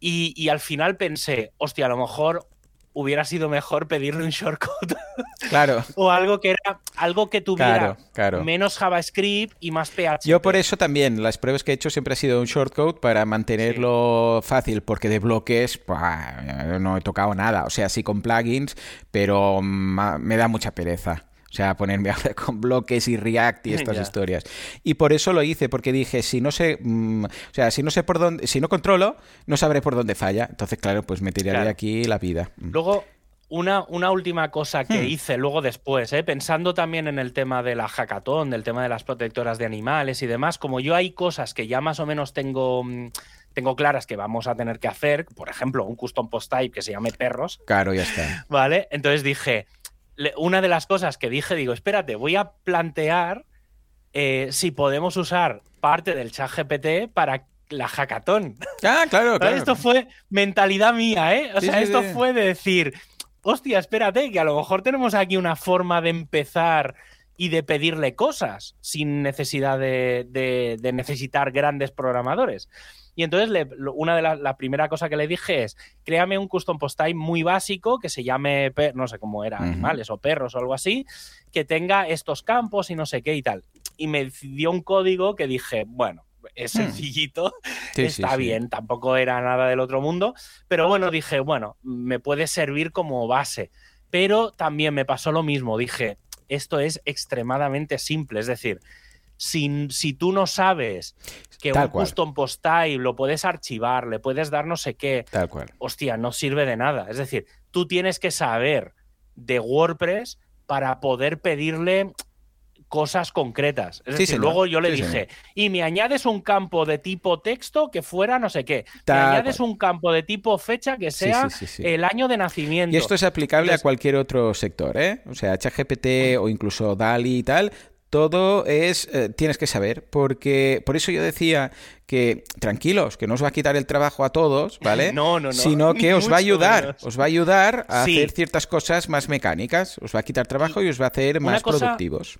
[SPEAKER 1] Y, y al final pensé, hostia, a lo mejor hubiera sido mejor pedirle un shortcut.
[SPEAKER 2] Claro.
[SPEAKER 1] o algo que era algo que tuviera menos JavaScript y más PHP.
[SPEAKER 2] Yo por eso también las pruebas que he hecho siempre ha sido un shortcode para mantenerlo fácil, porque de bloques no he tocado nada. O sea, sí con plugins, pero me da mucha pereza. O sea, ponerme a hablar con bloques y React y estas historias. Y por eso lo hice, porque dije, si no sé, mm, o sea, si no sé por dónde, si no controlo, no sabré por dónde falla. Entonces, claro, pues me tiraría aquí la vida.
[SPEAKER 1] Mm. Luego, una, una, última cosa que
[SPEAKER 2] Hmm.
[SPEAKER 1] hice luego después, ¿eh? pensando también en el tema de la hackathon, del tema de las protectoras de animales y demás, como yo hay cosas que ya más o menos tengo, mm, tengo claras que vamos a tener que hacer, por ejemplo, un custom post type que se llame perros,
[SPEAKER 2] Claro, ya está.
[SPEAKER 1] ¿vale? Entonces dije, una de las cosas que dije, digo, espérate, voy a plantear eh, si podemos usar parte del chat GPT para la hackathon.
[SPEAKER 2] Ah, claro, claro.
[SPEAKER 1] Esto fue mentalidad mía, ¿eh? O
[SPEAKER 2] Sí,
[SPEAKER 1] sea,
[SPEAKER 2] sí,
[SPEAKER 1] esto
[SPEAKER 2] sí.
[SPEAKER 1] fue de decir, hostia, espérate, que a lo mejor tenemos aquí una forma de empezar y de pedirle cosas sin necesidad de, de- de necesitar grandes programadores. Y entonces le- una de las la primera cosa que le dije es, créame un custom post type muy básico que se llame, no sé cómo era, animales o perros o algo así, que tenga estos campos y no sé qué y tal. Y me dio un código que dije, bueno, es
[SPEAKER 2] Hmm.
[SPEAKER 1] sencillito,
[SPEAKER 2] sí,
[SPEAKER 1] está
[SPEAKER 2] sí.
[SPEAKER 1] bien, tampoco era nada del otro mundo, pero bueno, dije, bueno, me puede servir como base. Pero también me pasó lo mismo, dije, esto es extremadamente simple, es decir, si, si tú no sabes que
[SPEAKER 2] Tal
[SPEAKER 1] un
[SPEAKER 2] cual.
[SPEAKER 1] custom post type lo puedes archivar, le puedes dar no sé qué,
[SPEAKER 2] Tal cual.
[SPEAKER 1] hostia, no sirve de nada. Es decir, tú tienes que saber de WordPress para poder pedirle cosas concretas. Es
[SPEAKER 2] Sí,
[SPEAKER 1] decir,
[SPEAKER 2] señor.
[SPEAKER 1] luego yo le
[SPEAKER 2] Sí,
[SPEAKER 1] dije, y me añades un campo de tipo texto que fuera no sé qué.
[SPEAKER 2] Tal
[SPEAKER 1] me añades
[SPEAKER 2] cual.
[SPEAKER 1] un campo de tipo fecha que sea
[SPEAKER 2] sí,
[SPEAKER 1] el año de nacimiento.
[SPEAKER 2] Y esto es aplicable a cualquier otro sector, ¿eh? O sea, ChatGPT o incluso DALI y tal, todo es, eh, tienes que saber, porque por eso yo decía que tranquilos, que no os va a quitar el trabajo a todos, ¿vale?
[SPEAKER 1] No, no, no,
[SPEAKER 2] Sino que os va a ayudar,
[SPEAKER 1] menos.
[SPEAKER 2] os va a ayudar a
[SPEAKER 1] Sí.
[SPEAKER 2] hacer ciertas cosas más mecánicas, os va a quitar trabajo y os va a hacer más
[SPEAKER 1] cosa-
[SPEAKER 2] productivos.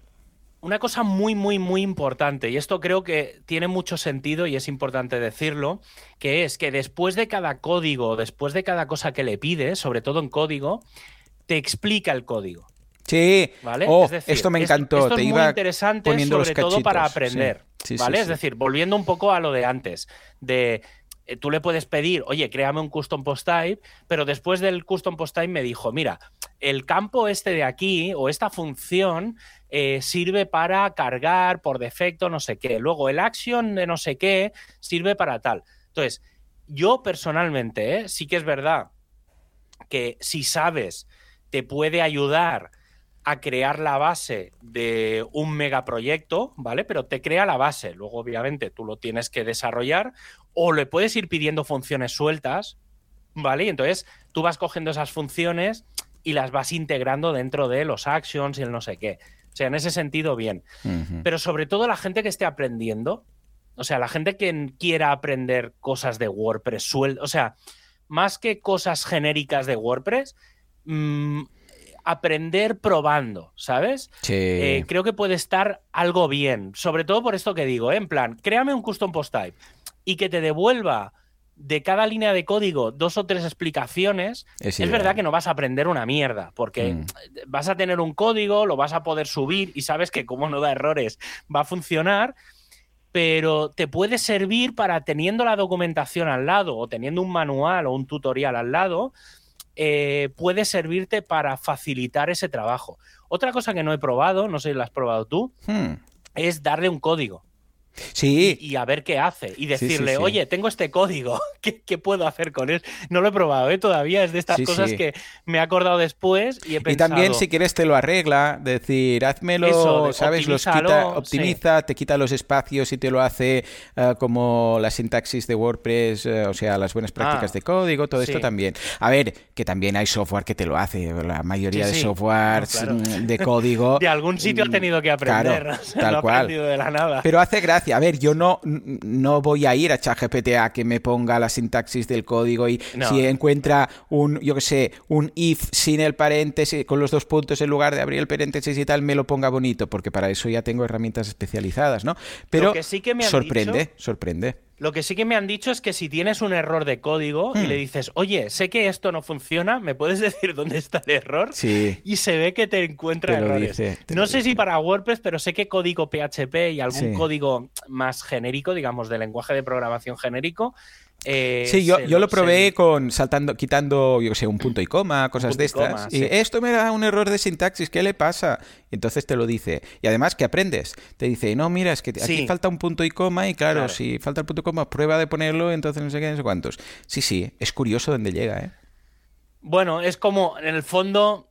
[SPEAKER 1] Una cosa muy, muy, muy importante, y esto creo que tiene mucho sentido y es importante decirlo, que es que después de cada código, después de cada cosa que le pides, sobre todo en código, te explica el código.
[SPEAKER 2] Sí,
[SPEAKER 1] ¿Vale?
[SPEAKER 2] oh,
[SPEAKER 1] Es decir,
[SPEAKER 2] esto me encantó,
[SPEAKER 1] Esto,
[SPEAKER 2] te
[SPEAKER 1] es
[SPEAKER 2] iba
[SPEAKER 1] muy interesante,
[SPEAKER 2] poniendo los
[SPEAKER 1] sobre todo para aprender.
[SPEAKER 2] sí. Sí,
[SPEAKER 1] ¿Vale?
[SPEAKER 2] sí,
[SPEAKER 1] es decir, volviendo un poco a lo de antes, de eh, tú le puedes pedir, oye, créame un custom post type, pero después del custom post type me dijo, mira, el campo este de aquí o esta función eh, sirve para cargar por defecto no sé qué. Luego el action de no sé qué sirve para tal. Entonces, yo personalmente, ¿eh? sí que es verdad que si sabes, te puede ayudar a crear la base de un megaproyecto, ¿vale? Pero te crea la base. Luego, obviamente, tú lo tienes que desarrollar o le puedes ir pidiendo funciones sueltas, ¿vale? Y entonces tú vas cogiendo esas funciones y las vas integrando dentro de los actions y el no sé qué. O sea, en ese sentido, bien. Pero sobre todo la gente que esté aprendiendo, o sea, la gente que quiera aprender cosas de WordPress, suel- o sea, más que cosas genéricas de WordPress, mm, aprender probando, ¿sabes?
[SPEAKER 2] Sí.
[SPEAKER 1] Eh, creo que puede estar algo bien, sobre todo por esto que digo, ¿eh? en plan, créame un custom post type y que te devuelva de cada línea de código dos o tres explicaciones,
[SPEAKER 2] Es
[SPEAKER 1] es, verdad que no vas a aprender una mierda, porque
[SPEAKER 2] Mm.
[SPEAKER 1] vas a tener un código, lo vas a poder subir y sabes que como no da errores va a funcionar, pero te puede servir para teniendo la documentación al lado o teniendo un manual o un tutorial al lado, eh, puede servirte para facilitar ese trabajo. Otra cosa que no he probado, no sé si la has probado tú,
[SPEAKER 2] Hmm.
[SPEAKER 1] es darle un código
[SPEAKER 2] Sí,
[SPEAKER 1] y a ver qué hace. Y
[SPEAKER 2] sí,
[SPEAKER 1] decirle,
[SPEAKER 2] sí.
[SPEAKER 1] oye, tengo este código, ¿qué, qué puedo hacer con él? No lo he probado ¿eh? todavía, es de estas cosas que me he acordado después y he
[SPEAKER 2] Y
[SPEAKER 1] pensado...
[SPEAKER 2] también si quieres te lo arregla, decir, házmelo,
[SPEAKER 1] Eso, de
[SPEAKER 2] ¿sabes? Los quita, optimiza, te quita los espacios y te lo hace eh, como la sintaxis de WordPress, eh, o sea, las buenas prácticas
[SPEAKER 1] Ah,
[SPEAKER 2] de código, todo esto también. A ver, que también hay software que te lo hace, la mayoría de
[SPEAKER 1] No, claro.
[SPEAKER 2] mm, de código.
[SPEAKER 1] De algún sitio ha tenido que aprender,
[SPEAKER 2] Claro, tal
[SPEAKER 1] no ha
[SPEAKER 2] cual.
[SPEAKER 1] de la nada.
[SPEAKER 2] Pero hace gracia. A ver, yo no, no voy a ir a ChatGPT a que me ponga la sintaxis del código y
[SPEAKER 1] No.
[SPEAKER 2] si encuentra un, yo qué sé, un if sin el paréntesis, con los dos puntos en lugar de abrir el paréntesis y tal, me lo ponga bonito, porque para eso ya tengo herramientas especializadas, ¿no? Pero
[SPEAKER 1] que sí que me
[SPEAKER 2] sorprende,
[SPEAKER 1] dicho-
[SPEAKER 2] sorprende.
[SPEAKER 1] Lo que sí que me han dicho es que si tienes un error de código y
[SPEAKER 2] Hmm.
[SPEAKER 1] le dices, oye, sé que esto no funciona, ¿me puedes decir dónde está el error?
[SPEAKER 2] Sí.
[SPEAKER 1] Y se ve que te encuentra
[SPEAKER 2] Te
[SPEAKER 1] errores.
[SPEAKER 2] dice, te
[SPEAKER 1] no sé si para WordPress, pero sé que código PHP y algún
[SPEAKER 2] Sí.
[SPEAKER 1] código más genérico, digamos, de lenguaje de programación genérico. Eh,
[SPEAKER 2] Sí, yo, yo lo probé con saltando, quitando, yo qué sé, un punto y coma, cosas de
[SPEAKER 1] y
[SPEAKER 2] estas.
[SPEAKER 1] coma,
[SPEAKER 2] y
[SPEAKER 1] sí.
[SPEAKER 2] esto me da un error de sintaxis, ¿qué le pasa? Y entonces te lo dice. Y además que aprendes. Te dice, no, mira, es que aquí
[SPEAKER 1] Sí.
[SPEAKER 2] falta un punto y coma, y claro,
[SPEAKER 1] Claro.
[SPEAKER 2] si falta el punto y coma, prueba de ponerlo, entonces no sé qué, no sé cuántos. Sí, sí, es curioso dónde llega, ¿eh?
[SPEAKER 1] Bueno, es como, en el fondo,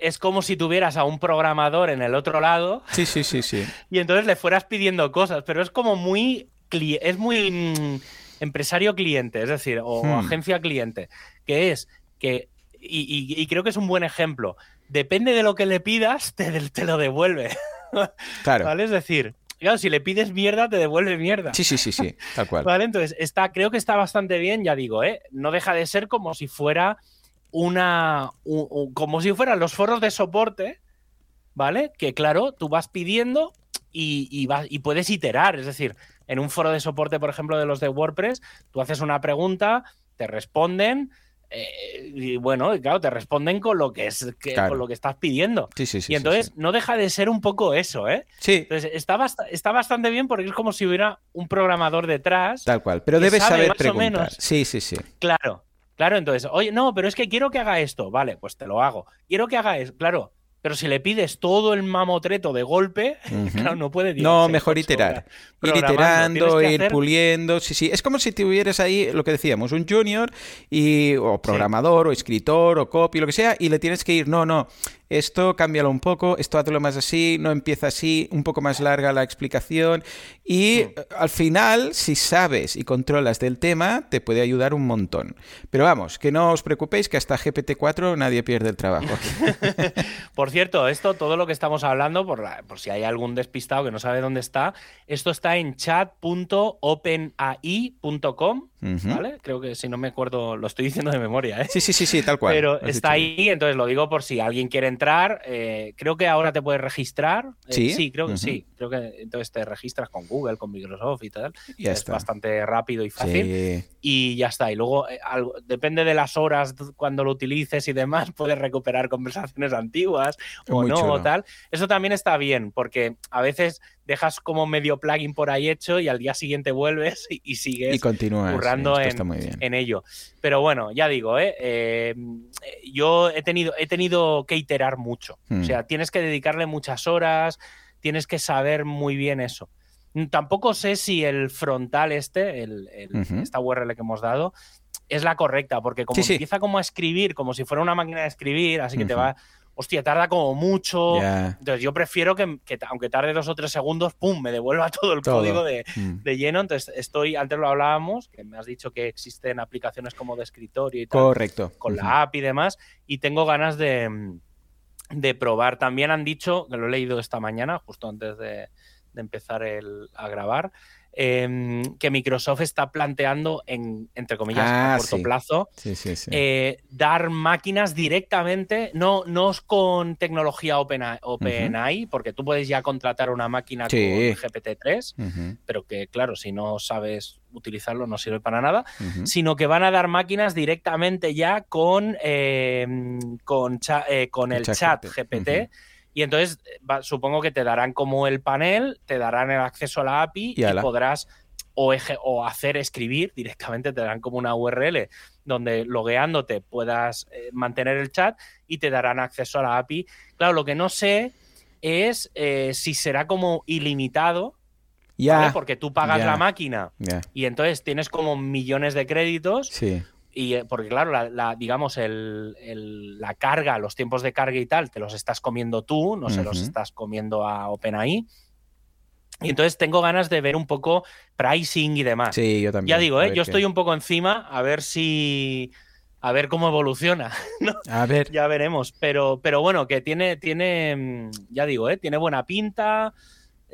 [SPEAKER 1] es como si tuvieras a un programador en el otro lado.
[SPEAKER 2] Sí, sí, sí, sí.
[SPEAKER 1] Y entonces le fueras pidiendo cosas, pero es como muy. Es muy mm, empresario cliente, es decir, o
[SPEAKER 2] Hmm.
[SPEAKER 1] agencia cliente, que es que. Y, y- y creo que es un buen ejemplo. Depende de lo que le pidas, te, te lo devuelve.
[SPEAKER 2] Claro.
[SPEAKER 1] ¿Vale? Es decir, claro, si le pides mierda, te devuelve mierda.
[SPEAKER 2] Sí, sí, sí, sí, tal cual.
[SPEAKER 1] ¿Vale? Entonces, está, creo que está bastante bien, ya digo, ¿eh? No deja de ser como si fuera una. como si fueran los foros de soporte, ¿vale? Que claro, tú vas pidiendo y, y, vas- y puedes iterar. Es decir, en un foro de soporte, por ejemplo, de los de WordPress, tú haces una pregunta, te responden. eh, y bueno, claro, te responden con lo que es que-
[SPEAKER 2] Claro.
[SPEAKER 1] con lo que estás pidiendo.
[SPEAKER 2] Sí, sí, sí.
[SPEAKER 1] y entonces no deja de ser un poco eso, ¿eh?
[SPEAKER 2] Sí,
[SPEAKER 1] Entonces está, bast- está bastante bien porque es como si hubiera un programador detrás.
[SPEAKER 2] tal cual. Pero debes
[SPEAKER 1] sabe
[SPEAKER 2] saber
[SPEAKER 1] más o
[SPEAKER 2] preguntar.
[SPEAKER 1] menos.
[SPEAKER 2] Sí, sí, sí.
[SPEAKER 1] Claro, claro, entonces, oye, no, pero es que quiero que haga esto. Vale, pues te lo hago. Quiero que haga eso, claro. Pero si le pides todo el mamotreto de golpe,
[SPEAKER 2] Ujú.
[SPEAKER 1] claro, no puede
[SPEAKER 2] No, mejor iterar. Ir iterando, ir
[SPEAKER 1] hacer-
[SPEAKER 2] puliendo. Sí, sí. Es como si tuvieras ahí lo que decíamos, un junior y, o programador o escritor o copy, lo que sea, y le tienes que ir, no, no, esto cámbialo un poco, esto hazlo más así, no empieza así, un poco más larga la explicación. Y
[SPEAKER 1] Mm.
[SPEAKER 2] eh, al final, si sabes y controlas del tema, te puede ayudar un montón. Pero vamos, que no os preocupéis que hasta GPT-4 nadie pierde el trabajo.
[SPEAKER 1] Por cierto, esto, todo lo que estamos hablando, por, la- por si hay algún despistado que no sabe dónde está, esto está en chat.openai.com, ¿vale? Creo que si no me acuerdo, lo estoy diciendo de memoria, ¿eh?
[SPEAKER 2] Sí, sí, sí, sí, tal cual.
[SPEAKER 1] Pero está
[SPEAKER 2] bien.
[SPEAKER 1] ahí, entonces lo digo por si alguien quiere entrar. eh, creo que ahora te puedes registrar. Eh,
[SPEAKER 2] ¿Sí?
[SPEAKER 1] sí, creo que sí. Creo que entonces te registras con Google, con Microsoft y tal.
[SPEAKER 2] Ya
[SPEAKER 1] es
[SPEAKER 2] está.
[SPEAKER 1] bastante rápido y fácil.
[SPEAKER 2] Sí.
[SPEAKER 1] Y ya está. Y luego, eh, algo- depende de las horas cuando lo utilices y demás, puedes recuperar conversaciones antiguas o
[SPEAKER 2] Muy
[SPEAKER 1] no,
[SPEAKER 2] chulo.
[SPEAKER 1] o tal. Eso también está bien, porque a veces dejas como medio plugin por ahí hecho y al día siguiente vuelves y, y sigues
[SPEAKER 2] Y continúas.
[SPEAKER 1] currando en,
[SPEAKER 2] está muy bien.
[SPEAKER 1] en ello. Pero bueno, ya digo, ¿eh? Eh, yo he tenido, he tenido que iterar mucho.
[SPEAKER 2] Hmm.
[SPEAKER 1] O sea, tienes que dedicarle muchas horas, tienes que saber muy bien eso. Tampoco sé si el frontal este, el, esta URL que hemos dado, es la correcta, porque como
[SPEAKER 2] Sí, sí.
[SPEAKER 1] empieza como a escribir, como si fuera una máquina de escribir, así que te va, hostia, tarda como mucho. Entonces yo prefiero que, que aunque tarde dos o tres segundos, ¡pum!, me devuelva todo el
[SPEAKER 2] Todo.
[SPEAKER 1] código de,
[SPEAKER 2] Mm.
[SPEAKER 1] de lleno. Entonces, estoy, antes lo hablábamos, que me has dicho que existen aplicaciones como de escritorio y tal,
[SPEAKER 2] Correcto.
[SPEAKER 1] con la app y demás, y tengo ganas de, de probar. También han dicho, que lo he leído esta mañana, justo antes de, de empezar el- a grabar, em, que Microsoft está planteando, en, entre comillas,
[SPEAKER 2] Ah,
[SPEAKER 1] a corto
[SPEAKER 2] sí.
[SPEAKER 1] plazo,
[SPEAKER 2] Sí, sí, sí.
[SPEAKER 1] eh, dar máquinas directamente, no, no con tecnología OpenAI, OpenAI, porque tú puedes ya contratar una máquina con GPT-3,
[SPEAKER 2] Ujú,
[SPEAKER 1] pero que claro, si no sabes utilizarlo no sirve para nada, sino que van a dar máquinas directamente ya con, eh, con, cha- eh, con
[SPEAKER 2] El
[SPEAKER 1] el
[SPEAKER 2] chat
[SPEAKER 1] chat
[SPEAKER 2] GPT.
[SPEAKER 1] Y entonces eh, va- supongo que te darán como el panel, te darán el acceso a la API
[SPEAKER 2] Y
[SPEAKER 1] podrás o, eje- o hacer escribir directamente, te darán como una URL donde logueándote puedas eh, mantener el chat y te darán acceso a la API. Claro, lo que no sé es eh, si será como ilimitado,
[SPEAKER 2] Ya.
[SPEAKER 1] ¿vale? porque tú pagas la máquina y entonces tienes como millones de créditos
[SPEAKER 2] Sí.
[SPEAKER 1] Y eh, porque claro, la, la- digamos, el, el- la carga, los tiempos de carga y tal, te los estás comiendo tú, no se los estás comiendo a OpenAI. Y entonces tengo ganas de ver un poco pricing y demás.
[SPEAKER 2] Sí, yo también.
[SPEAKER 1] ya digo, ¿eh? yo
[SPEAKER 2] qué-
[SPEAKER 1] estoy un poco encima a ver si... A ver cómo evoluciona.
[SPEAKER 2] A ver.
[SPEAKER 1] ya veremos. Pero, pero bueno, que tiene, tiene, mm, ya digo, ¿eh? tiene buena pinta.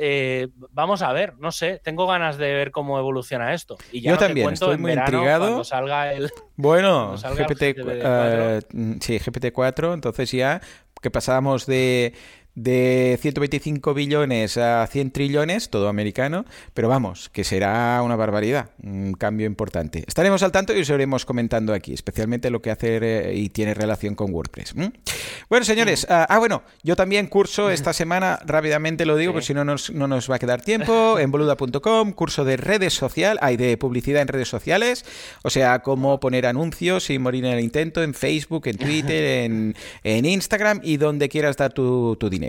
[SPEAKER 1] Eh, vamos a ver, no sé, tengo ganas de ver cómo evoluciona esto. Y ya
[SPEAKER 2] Yo
[SPEAKER 1] no te
[SPEAKER 2] también,
[SPEAKER 1] cuento
[SPEAKER 2] estoy
[SPEAKER 1] en
[SPEAKER 2] muy
[SPEAKER 1] verano,
[SPEAKER 2] intrigado.
[SPEAKER 1] Cuando salga el,
[SPEAKER 2] Bueno,
[SPEAKER 1] salga el
[SPEAKER 2] GPT,
[SPEAKER 1] GPT-4.
[SPEAKER 2] eh, mm, sí, GPT-4, entonces ya que pasábamos de, de 125 billones a 100 trillones, todo americano, pero vamos, que será una barbaridad, un cambio importante. Estaremos al tanto y os iremos comentando aquí, especialmente lo que hace eh, y tiene relación con WordPress. Bueno, señores, ah, ah, bueno, yo también curso esta semana, rápidamente lo digo,
[SPEAKER 1] Sí.
[SPEAKER 2] porque si no nos, no nos va a quedar tiempo, en boluda.com, curso de redes sociales, hay de publicidad en redes sociales, o sea, cómo poner anuncios sin morir en el intento, en Facebook, en Twitter, en, en Instagram y donde quieras dar tu, tu dinero.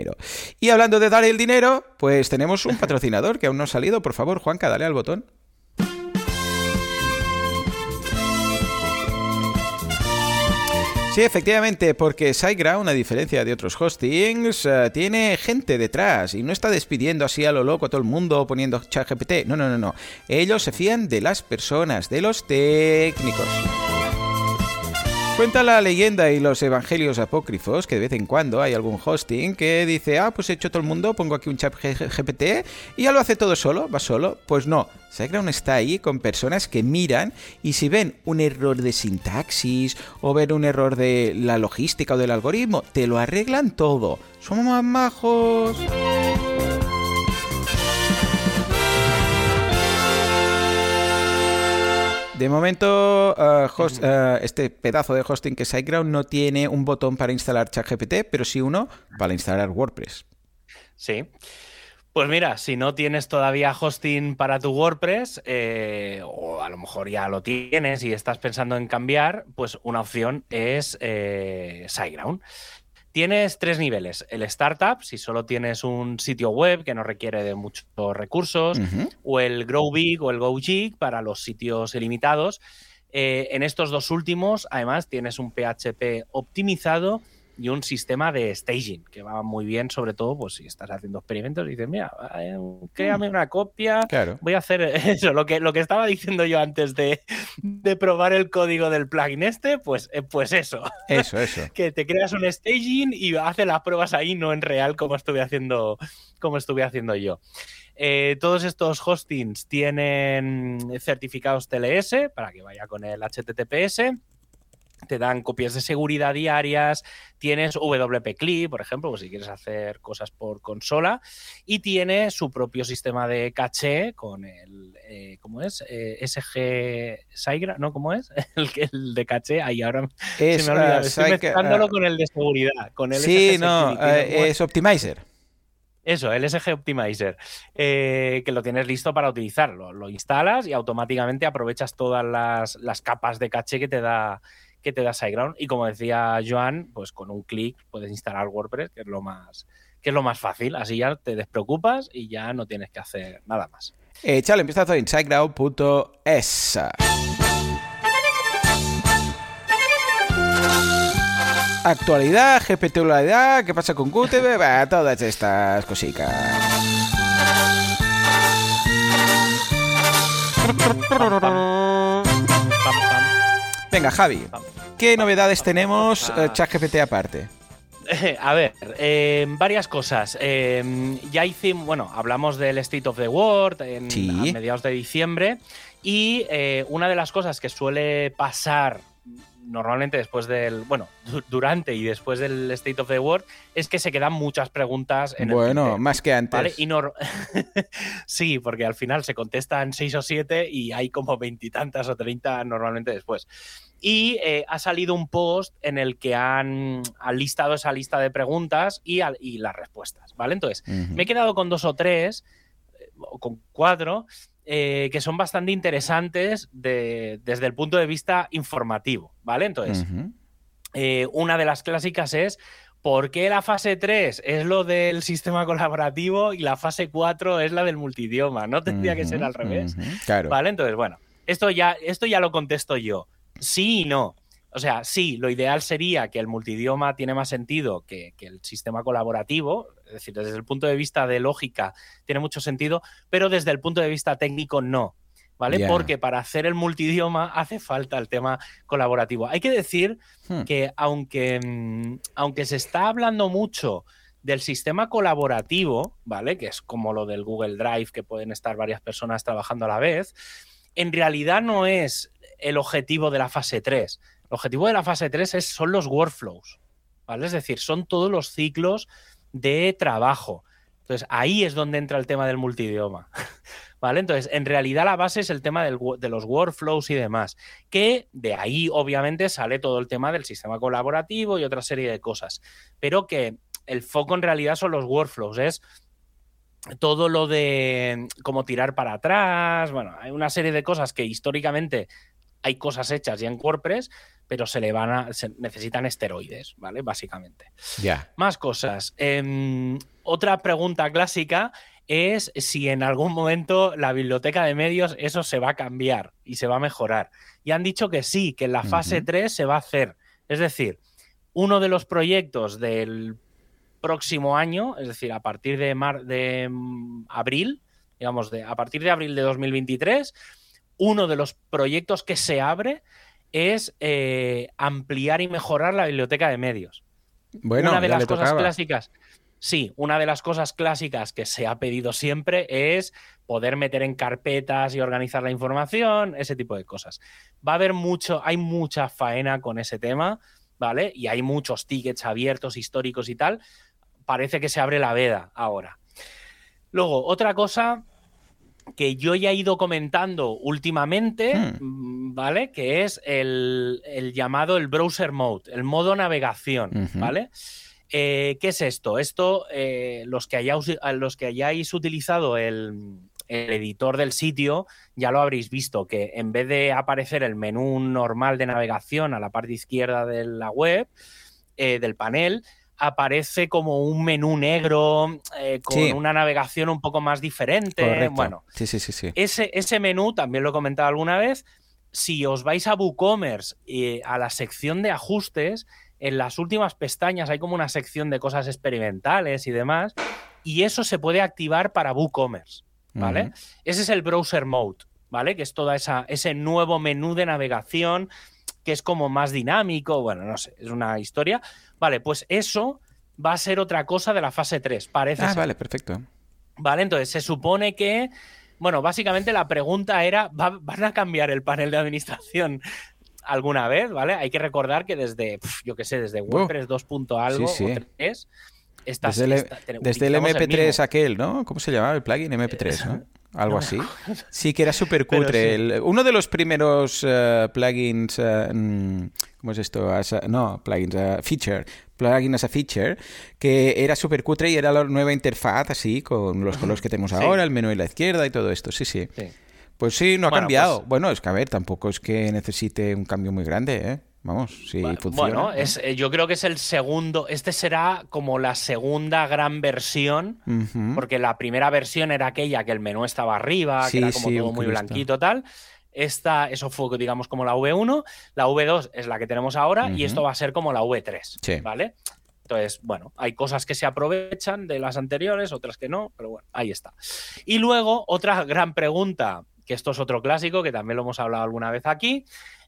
[SPEAKER 2] Y hablando de dar el dinero, pues tenemos un patrocinador que aún no ha salido. Por favor, Juanca, dale al botón. Sí, efectivamente, porque SiteGround, a diferencia de otros hostings, eh, tiene gente detrás y no está despidiendo así a lo loco a todo el mundo poniendo ChatGPT. No, no, no, no. Ellos se fían de las personas, de los técnicos. Cuenta la leyenda y los evangelios apócrifos que de vez en cuando hay algún hosting que dice, ah, pues he hecho todo el mundo, pongo aquí un chat GPT y ya lo hace todo solo, va solo. Pues no, SiteGround está ahí con personas que miran y si ven un error de sintaxis o ven un error de la logística o del algoritmo, te lo arreglan todo. Somos más majos. De momento, uh, uh, este pedazo de hosting que es SiteGround no tiene un botón para instalar ChatGPT, pero sí uno para instalar WordPress.
[SPEAKER 1] Sí. Pues mira, si no tienes todavía hosting para tu WordPress, eh, o a lo mejor ya lo tienes y estás pensando en cambiar, pues una opción es eh. Tienes tres niveles. El startup, si solo tienes un sitio web que no requiere de muchos recursos, o el Grow Big o el Go Gig para los sitios ilimitados. Eh, en estos dos últimos, además, tienes un PHP optimizado y un sistema de staging que va muy bien, sobre todo pues si estás haciendo experimentos y dices, mira, eh, créame una copia, voy a hacer eso, lo que, lo que estaba diciendo yo antes de, probar el código del plugin este, pues, eh, pues eso.
[SPEAKER 2] Eso, eso.
[SPEAKER 1] que te creas un staging y hace las pruebas ahí, no en real como estuve haciendo, como estuve haciendo yo. Eh, todos estos hostings tienen certificados TLS para que vaya con el HTTPS te dan copias de seguridad diarias, tienes WP Clip, por ejemplo, pues si quieres hacer cosas por consola, y tiene su propio sistema de caché con el, eh, ¿cómo es? Eh, SG Saigra, ¿no? ¿Cómo es? El, el de caché, ahí ahora se me olvida, uh, estoy mezclándolo uh, con el de seguridad, con el
[SPEAKER 2] Sí, no, uh, es Optimizer.
[SPEAKER 1] Eso, el SG Optimizer, eh, que lo tienes listo para utilizarlo. Lo instalas y automáticamente aprovechas todas las, las capas de caché que te da que te da SiteGround. Y como decía Joan, pues con un clic puedes instalar WordPress, que es lo más, que es lo más fácil. Así ya te despreocupas y ya no tienes que hacer nada más.
[SPEAKER 2] Eh, chale, empieza todo en siteground.es. Actualidad, GPTularidad, ¿qué pasa con QTB? todas estas cositas. Venga, Javi, ¿qué novedades tenemos uh, ChatGPT aparte?
[SPEAKER 1] A ver, eh, varias cosas. Eh, ya hicimos, bueno, hablamos del State of the World en, a mediados de diciembre y una de las cosas que suele pasar normalmente después del, bueno, durante y después del State of the World, es que se quedan muchas preguntas en
[SPEAKER 2] bueno, el Bueno, más que antes.
[SPEAKER 1] Y sí, porque al final se contestan seis o siete y hay como veintitantas o treinta normalmente después. Y eh, ha salido un post en el que han, listado esa lista de preguntas y, y las respuestas, ¿vale? Entonces, me he quedado con dos o tres, eh, o con cuatro, eh, que son bastante interesantes desde el punto de vista informativo, ¿vale? Entonces, eh, una de las clásicas es ¿por qué la fase 3 es lo del sistema colaborativo y la fase 4 es la del multidioma? ¿No tendría que ser al revés?
[SPEAKER 2] claro.
[SPEAKER 1] ¿Vale? Entonces, bueno, esto ya, esto ya lo contesto yo. Sí y no. O sea, sí, lo ideal sería que el multidioma tiene más sentido que, el sistema colaborativo, es decir, desde el punto de vista de lógica tiene mucho sentido, pero desde el punto de vista técnico no. ¿Vale? Porque para hacer el multidioma hace falta el tema colaborativo. Hay que decir hmm. que aunque, mm, aunque se está hablando mucho del sistema colaborativo, ¿vale? Que es como lo del Google Drive, que pueden estar varias personas trabajando a la vez, en realidad no es el objetivo de la fase 3. El objetivo de la fase 3 es, son los workflows, ¿vale? Es decir, son todos los ciclos de trabajo. Entonces, ahí es donde entra el tema del multidioma. ¿Vale? Entonces, en realidad la base es el tema de los workflows y demás, que de ahí obviamente sale todo el tema del sistema colaborativo y otra serie de cosas, pero que el foco en realidad son los workflows, es todo lo de cómo tirar para atrás, bueno, hay una serie de cosas que históricamente hay cosas hechas ya en WordPress, pero se le van a. Se necesitan esteroides, ¿vale? Básicamente.
[SPEAKER 2] Ya.
[SPEAKER 1] Más cosas. Em, otra pregunta clásica es si en algún momento la biblioteca de medios eso se va a cambiar y se va a mejorar. Y han dicho que sí, que en la fase 3 se va a hacer. Es decir, uno de los proyectos del próximo año, es decir, a partir de, de mm, abril, digamos, de, a partir de abril de 2023, uno de los proyectos que se abre es eh, ampliar y mejorar la biblioteca de medios.
[SPEAKER 2] Bueno,
[SPEAKER 1] una de las cosas clásicas. Sí, una de las cosas clásicas que se ha pedido siempre es poder meter en carpetas y organizar la información, ese tipo de cosas. Va a haber mucho, hay mucha faena con ese tema, ¿vale? Y hay muchos tickets abiertos, históricos y tal. Parece que se abre la veda ahora. Luego, otra cosa que yo ya he ido comentando últimamente, hmm. mm, ¿vale? Que es el, llamado el browser mode, el modo navegación, ¿vale? Eh, ¿Qué es esto? Esto, eh, los, que los que hayáis utilizado el, editor del sitio, ya lo habréis visto, que en vez de aparecer el menú normal de navegación a la parte izquierda de la web, eh, del panel, aparece como un menú negro con una navegación un poco más diferente. Bueno,
[SPEAKER 2] sí, sí, sí,
[SPEAKER 1] Ese, ese menú, también lo he comentado alguna vez, si os vais a WooCommerce y a la sección de ajustes, en las últimas pestañas hay como una sección de cosas experimentales y demás, y eso se puede activar para WooCommerce, ¿vale? Ese es el browser mode, ¿vale? Que es todo ese nuevo menú de navegación que es como más dinámico, bueno, no sé, es una historia. Vale, pues eso va a ser otra cosa de la fase 3, parece.
[SPEAKER 2] Ah, vale, perfecto.
[SPEAKER 1] Vale, entonces se supone que bueno, básicamente la pregunta era, ¿van a cambiar el panel de administración alguna vez, ¿vale? Hay que recordar que desde, yo qué sé, desde WordPress 2. algo
[SPEAKER 2] sí,
[SPEAKER 1] o 3,
[SPEAKER 2] desde, el, desde el MP3 aquel, ¿no? ¿Cómo se llamaba el plugin? MP3, ¿no? Algo así. Sí, que era súper cutre. uno de los primeros uh, plugins, uh, ¿cómo es esto? no, plugins, uh, feature. Plugin as a feature, que era súper cutre y era la nueva interfaz, así, con los colores que tenemos ahora, el menú en la izquierda y todo esto. Sí, sí. sí. Pues sí, no ha cambiado. Pues bueno, es que a ver, tampoco es que necesite un cambio muy grande, ¿eh? Vamos, si funciona.
[SPEAKER 1] Bueno, es, eh, yo creo que es el segundo. Este será como la segunda gran versión, porque la primera versión era aquella que el menú estaba arriba, que era como todo muy blanquito tal. Esta, eso fue, digamos, como la V1. La V2 es la que tenemos ahora y esto va a ser como la V3. ¿Vale? Entonces, bueno, hay cosas que se aprovechan de las anteriores, otras que no, pero bueno, ahí está. Y luego, otra gran pregunta que esto es otro clásico, que también lo hemos hablado alguna vez aquí,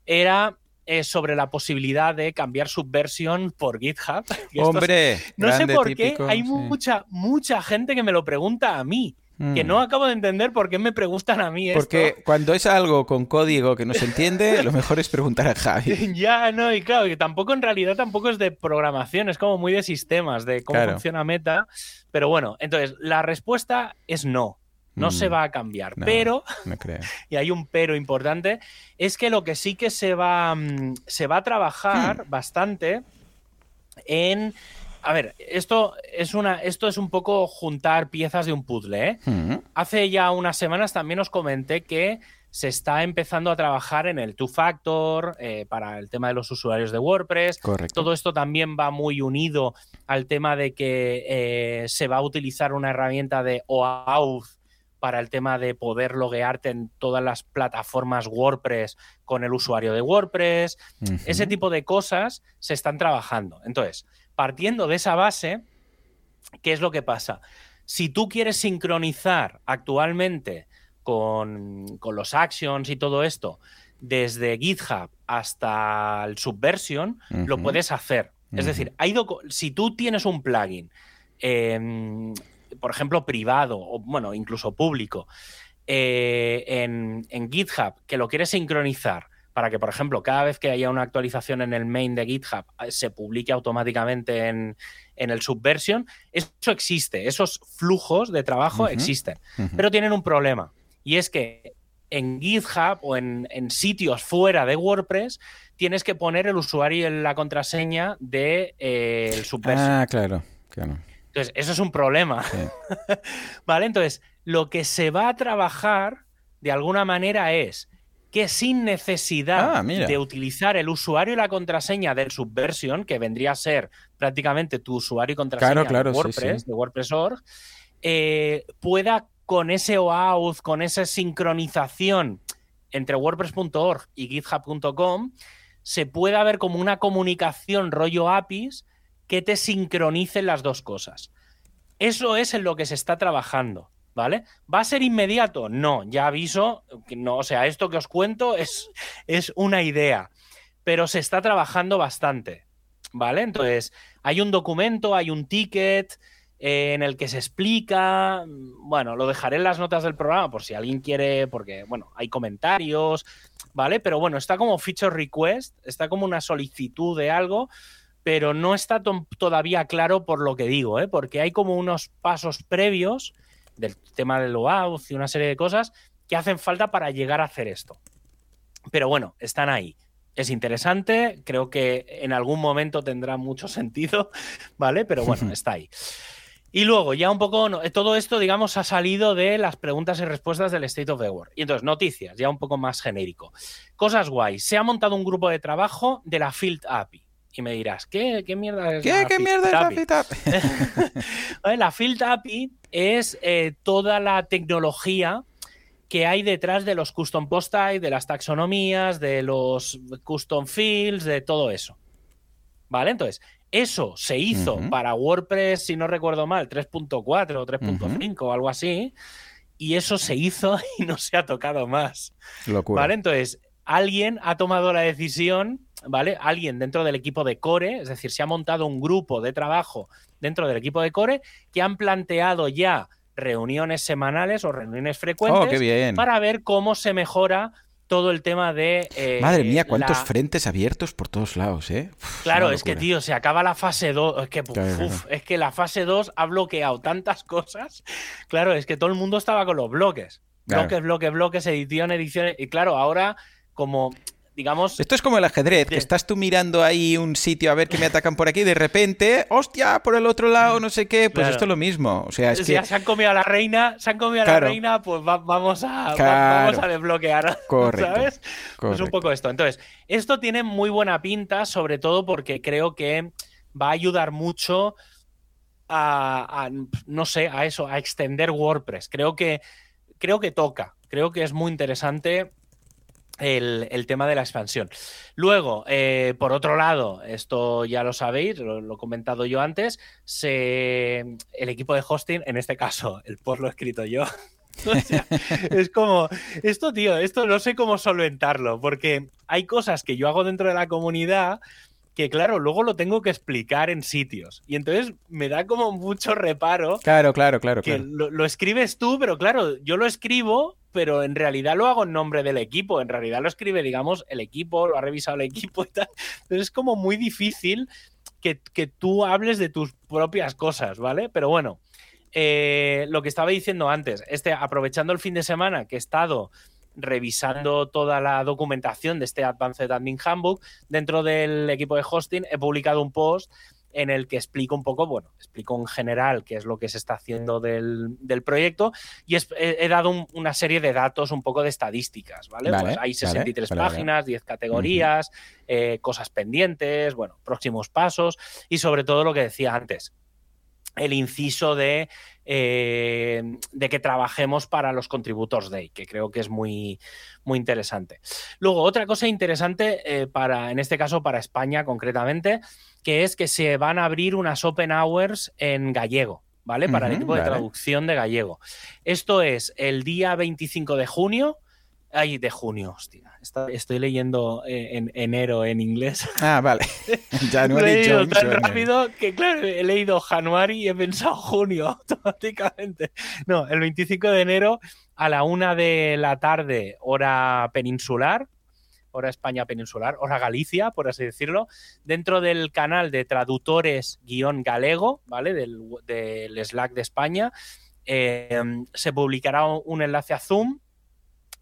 [SPEAKER 1] era eh, sobre la posibilidad de cambiar subversión por GitHub.
[SPEAKER 2] Hombre,
[SPEAKER 1] no sé por qué hay mucha, mucha gente que me lo pregunta a mí. Que mm. no acabo de entender por qué me preguntan a mí
[SPEAKER 2] esto. Porque cuando es algo con código que no se entiende, lo mejor es preguntar a Javi.
[SPEAKER 1] ya, no, y claro, que tampoco en realidad tampoco es de programación, es como muy de sistemas, de cómo funciona Meta. Pero bueno, entonces la respuesta es no. No se mm. va a cambiar. pero, y hay un pero importante, es que lo que sí que se va, mm, se va a trabajar hmm. bastante en. A ver, esto es, una, esto es un poco juntar piezas de un puzzle. ¿eh? Hmm. Hace ya unas semanas también os comenté que se está empezando a trabajar en el two-factor eh, para el tema de los usuarios de WordPress.
[SPEAKER 2] Correcto.
[SPEAKER 1] Todo esto también va muy unido al tema de que eh, se va a utilizar una herramienta de OAuth para el tema de poder loguearte en todas las plataformas WordPress con el usuario de WordPress. Ese tipo de cosas se están trabajando. Entonces, partiendo de esa base, ¿qué es lo que pasa? Si tú quieres sincronizar actualmente con, los actions y todo esto, desde GitHub hasta el Subversion, lo puedes hacer. Es decir, si tú tienes un plugin em, por ejemplo, privado o, bueno, incluso público, eh, en, GitHub, que lo quieres sincronizar para que, por ejemplo, cada vez que haya una actualización en el main de GitHub eh, se publique automáticamente en, el Subversion, eso existe, esos flujos de trabajo existen, pero tienen un problema, y es que en GitHub o en, sitios fuera de WordPress tienes que poner el usuario y la contraseña del de, eh, Subversion.
[SPEAKER 2] Ah, claro, claro.
[SPEAKER 1] Entonces, eso es un problema. ¿Vale? Entonces, lo que se va a trabajar de alguna manera es que sin necesidad ah, de utilizar el usuario y la contraseña del Subversion, que vendría a ser prácticamente tu usuario y contraseña de WordPress, de WordPress.org, eh, pueda con ese OAuth, con esa sincronización entre WordPress.org y GitHub.com, se pueda ver como una comunicación rollo APIs que te sincronicen las dos cosas. Eso es en lo que se está trabajando, ¿vale? ¿Va a ser inmediato? No, ya aviso, no, o sea, esto que os cuento es, es una idea, pero se está trabajando bastante, ¿vale? Entonces, hay un documento, hay un ticket eh, en el que se explica, bueno, lo dejaré en las notas del programa por si alguien quiere, porque, bueno, hay comentarios, ¿vale? Pero bueno, está como feature request, está como una solicitud de algo pero no está todavía claro por lo que digo, ¿eh? porque hay como unos pasos previos del tema del OAuth y una serie de cosas que hacen falta para llegar a hacer esto. Pero bueno, están ahí. Es interesante, creo que en algún momento tendrá mucho sentido, ¿vale? Pero bueno, está ahí. Y luego, ya un poco, todo esto, digamos, ha salido de las preguntas y respuestas del State of the World. Y entonces, noticias, ya un poco más genérico. Cosas guays. Se ha montado un grupo de trabajo de la Field API. Y me dirás, ¿qué, qué mierda es
[SPEAKER 2] ¿Qué,
[SPEAKER 1] la
[SPEAKER 2] ¿Qué mierda es la Field
[SPEAKER 1] API? la Field API es eh, toda la tecnología que hay detrás de los custom post type, de las taxonomías, de los custom fields, de todo eso. ¿Vale? Entonces, eso se hizo para WordPress, si no recuerdo mal, 3.4 o 3.5 o algo así. Y eso se hizo y no se ha tocado más.
[SPEAKER 2] Locura.
[SPEAKER 1] ¿Vale? Entonces, alguien ha tomado la decisión ¿vale? Alguien dentro del equipo de Core, es decir, se ha montado un grupo de trabajo dentro del equipo de Core que han planteado ya reuniones semanales o reuniones frecuentes
[SPEAKER 2] oh,
[SPEAKER 1] para ver cómo se mejora todo el tema de...
[SPEAKER 2] Eh, Madre mía, cuántos frentes abiertos por todos lados, ¿eh?
[SPEAKER 1] claro, es que, tío, se acaba la fase 2. Es que, es que la fase 2 ha bloqueado tantas cosas. Claro, es que todo el mundo estaba con los bloques. Bloques, bloques, bloques, edición, edición. Y claro, ahora como digamos...
[SPEAKER 2] Esto es como el ajedrez, que estás tú mirando ahí un sitio a ver que me atacan por aquí y de repente, hostia, por el otro lado, no sé qué, pues esto es lo mismo. O sea, es
[SPEAKER 1] que... se han comido a la reina, se han comido a la reina, pues vamos, a, vamos a desbloquear, Correcto. ¿sabes? Pues un poco esto. Entonces, esto tiene muy buena pinta, sobre todo porque creo que va a ayudar mucho a, a no sé, a eso, a extender WordPress. Creo que, creo que toca, creo que es muy interesante el, tema de la expansión. Luego, eh, por otro lado, esto ya lo sabéis, lo, he comentado yo antes, se, el equipo de hosting, en este caso, el post lo he escrito yo. es como, esto, tío, esto no sé cómo solventarlo, porque hay cosas que yo hago dentro de la comunidad que claro, luego lo tengo que explicar en sitios. Y entonces me da como mucho reparo.
[SPEAKER 2] Claro, claro, claro.
[SPEAKER 1] Que
[SPEAKER 2] Lo,
[SPEAKER 1] lo, escribes tú, pero claro, yo lo escribo, pero en realidad lo hago en nombre del equipo. En realidad lo escribe, digamos, el equipo, lo ha revisado el equipo y tal. Entonces es como muy difícil que, tú hables de tus propias cosas, ¿vale? Pero bueno, eh, lo que estaba diciendo antes, este, aprovechando el fin de semana que he estado revisando toda la documentación de este Advanced Admin Handbook, dentro del equipo de hosting he publicado un post en el que explico un poco, bueno, explico en general qué es lo que se está haciendo del, proyecto y he, dado una serie de datos, un poco de estadísticas, ¿vale? pues hay 63 páginas, 10 categorías, eh, cosas pendientes, bueno, próximos pasos y sobre todo lo que decía antes, el inciso de, eh, de que trabajemos para los Contributors Day, que creo que es muy, muy interesante. Luego, otra cosa interesante eh, para, en este caso, para España concretamente, que es que se van a abrir unas open hours en gallego. ¿Vale? Para el equipo de traducción de gallego. Esto es el día 25 de junio. Ay, de junio, hostia. estoy leyendo eh, en enero en inglés.
[SPEAKER 2] Ah, vale.
[SPEAKER 1] ya no he leído tan rápido que, claro, he leído Januari y he pensado junio automáticamente. No, el 25 de enero a la una de la tarde, hora peninsular, hora España peninsular, hora Galicia, por así decirlo, dentro del canal de traductores-galego, ¿vale? Del, Slack de España, eh, se publicará un enlace a Zoom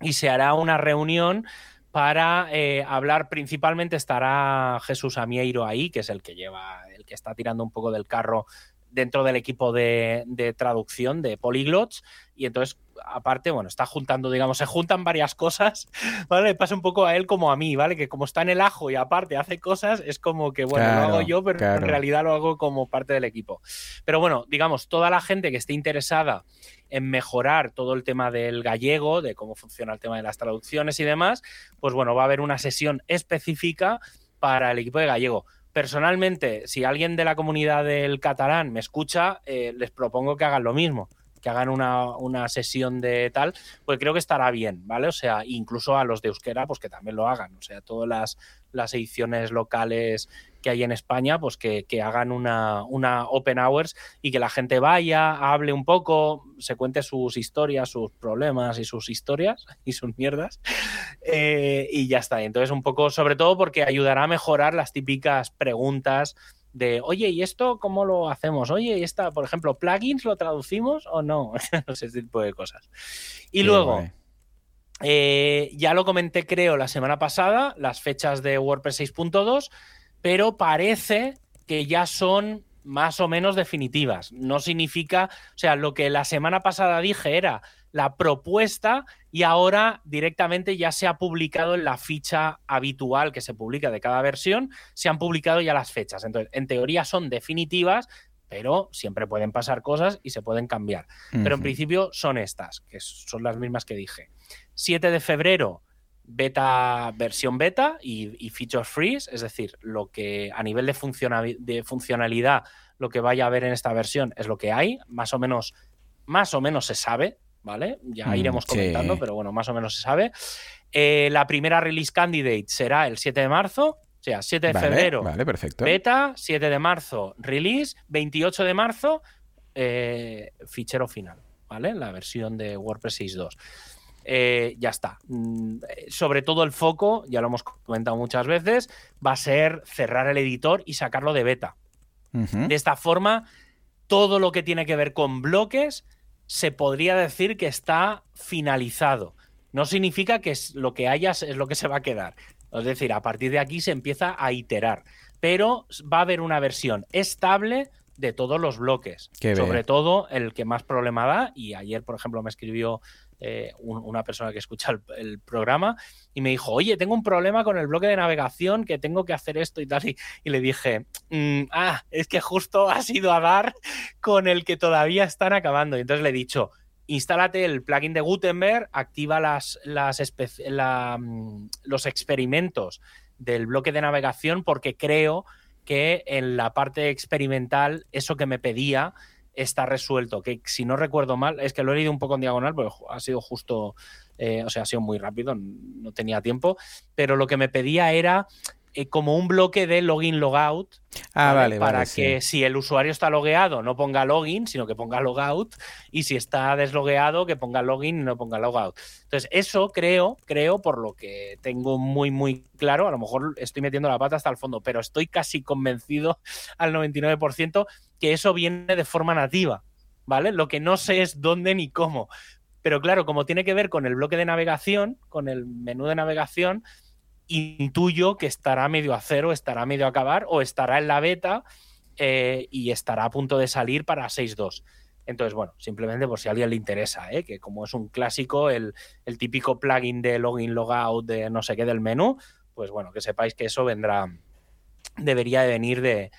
[SPEAKER 1] y se hará una reunión para eh, hablar principalmente estará Jesús Amieiro ahí, que es el que lleva, el que está tirando un poco del carro dentro del equipo de, traducción de Polyglots y entonces aparte, bueno, está juntando, digamos, se juntan varias cosas, ¿vale? Le pasa un poco a él como a mí, ¿vale? Que como está en el ajo y aparte hace cosas, es como que, bueno, lo hago yo, pero en realidad lo hago como parte del equipo. Pero bueno, digamos, toda la gente que esté interesada en mejorar todo el tema del gallego, de cómo funciona el tema de las traducciones y demás, pues bueno, va a haber una sesión específica para el equipo de gallego. Personalmente, si alguien de la comunidad del catalán me escucha, eh, les propongo que hagan lo mismo que hagan una, sesión de tal, pues creo que estará bien, ¿vale? O sea, incluso a los de Euskera, pues que también lo hagan. O sea, todas las, las ediciones locales que hay en España, pues que, hagan una, una, open hours y que la gente vaya, hable un poco, se cuente sus historias, sus problemas y sus historias y sus mierdas. Eh, y ya está. Entonces, un poco, sobre todo porque ayudará a mejorar las típicas preguntas de, oye, ¿y esto cómo lo hacemos? Oye, ¿y esta, por ejemplo, plugins lo traducimos o no? ese tipo de cosas. Y luego, eh, ya lo comenté, creo, la semana pasada, las fechas de WordPress 6.2, pero parece que ya son más o menos definitivas. No significa, o sea, lo que la semana pasada dije era la propuesta y ahora directamente ya se ha publicado en la ficha habitual que se publica de cada versión, se han publicado ya las fechas. Entonces, en teoría son definitivas, pero siempre pueden pasar cosas y se pueden cambiar. Pero en principio son estas, que son las mismas que dije. 7 de febrero, beta, versión beta y, feature freeze, es decir, lo que a nivel de, de funcionalidad, lo que vaya a haber en esta versión es lo que hay, más o menos, más o menos se sabe, ¿vale? Ya mm, iremos comentando, pero bueno, más o menos se sabe. Eh, la primera release candidate será el 7 de marzo, o sea, 7 de febrero
[SPEAKER 2] vale, perfecto.
[SPEAKER 1] beta, 7 de marzo release, 28 de marzo eh, fichero final, ¿vale? La versión de WordPress 6.2. Eh, ya está. Mm, sobre todo el foco, ya lo hemos comentado muchas veces, va a ser cerrar el editor y sacarlo de beta. De esta forma, todo lo que tiene que ver con bloques se podría decir que está finalizado. No significa que lo que hayas es lo que se va a quedar. Es decir, a partir de aquí se empieza a iterar. Pero va a haber una versión estable de todos los bloques. sobre todo el que más problema da. Y ayer, por ejemplo, me escribió eh, una persona que escucha el, programa y me dijo, oye, tengo un problema con el bloque de navegación, que tengo que hacer esto y tal. Y, le dije, mm, ah, es que justo has ido a dar con el que todavía están acabando. Y entonces le he dicho, instálate el plugin de Gutenberg, activa las, mm, los experimentos del bloque de navegación porque creo que en la parte experimental eso que me pedía está resuelto. Que si no recuerdo mal, es que lo he leído un poco en diagonal, pero ha sido justo, eh, o sea, ha sido muy rápido, no tenía tiempo. Pero lo que me pedía era eh, como un bloque de login logout
[SPEAKER 2] ah, vale,
[SPEAKER 1] para que si el usuario está logueado no ponga login, sino que ponga logout y si está deslogueado que ponga login y no ponga logout. Entonces, eso creo, creo por lo que tengo muy muy claro, a lo mejor estoy metiendo la pata hasta el fondo, pero estoy casi convencido al 99% que eso viene de forma nativa, ¿vale? Lo que no sé es dónde ni cómo. Pero claro, como tiene que ver con el bloque de navegación, con el menú de navegación, intuyo que estará medio a cero, estará medio a acabar o estará en la beta eh, y estará a punto de salir para 6.2. Entonces, bueno, simplemente por si a alguien le interesa, ¿eh? que como es un clásico, el, típico plugin de login, logout, de no sé qué del menú, pues bueno, que sepáis que eso vendrá, debería de venir de,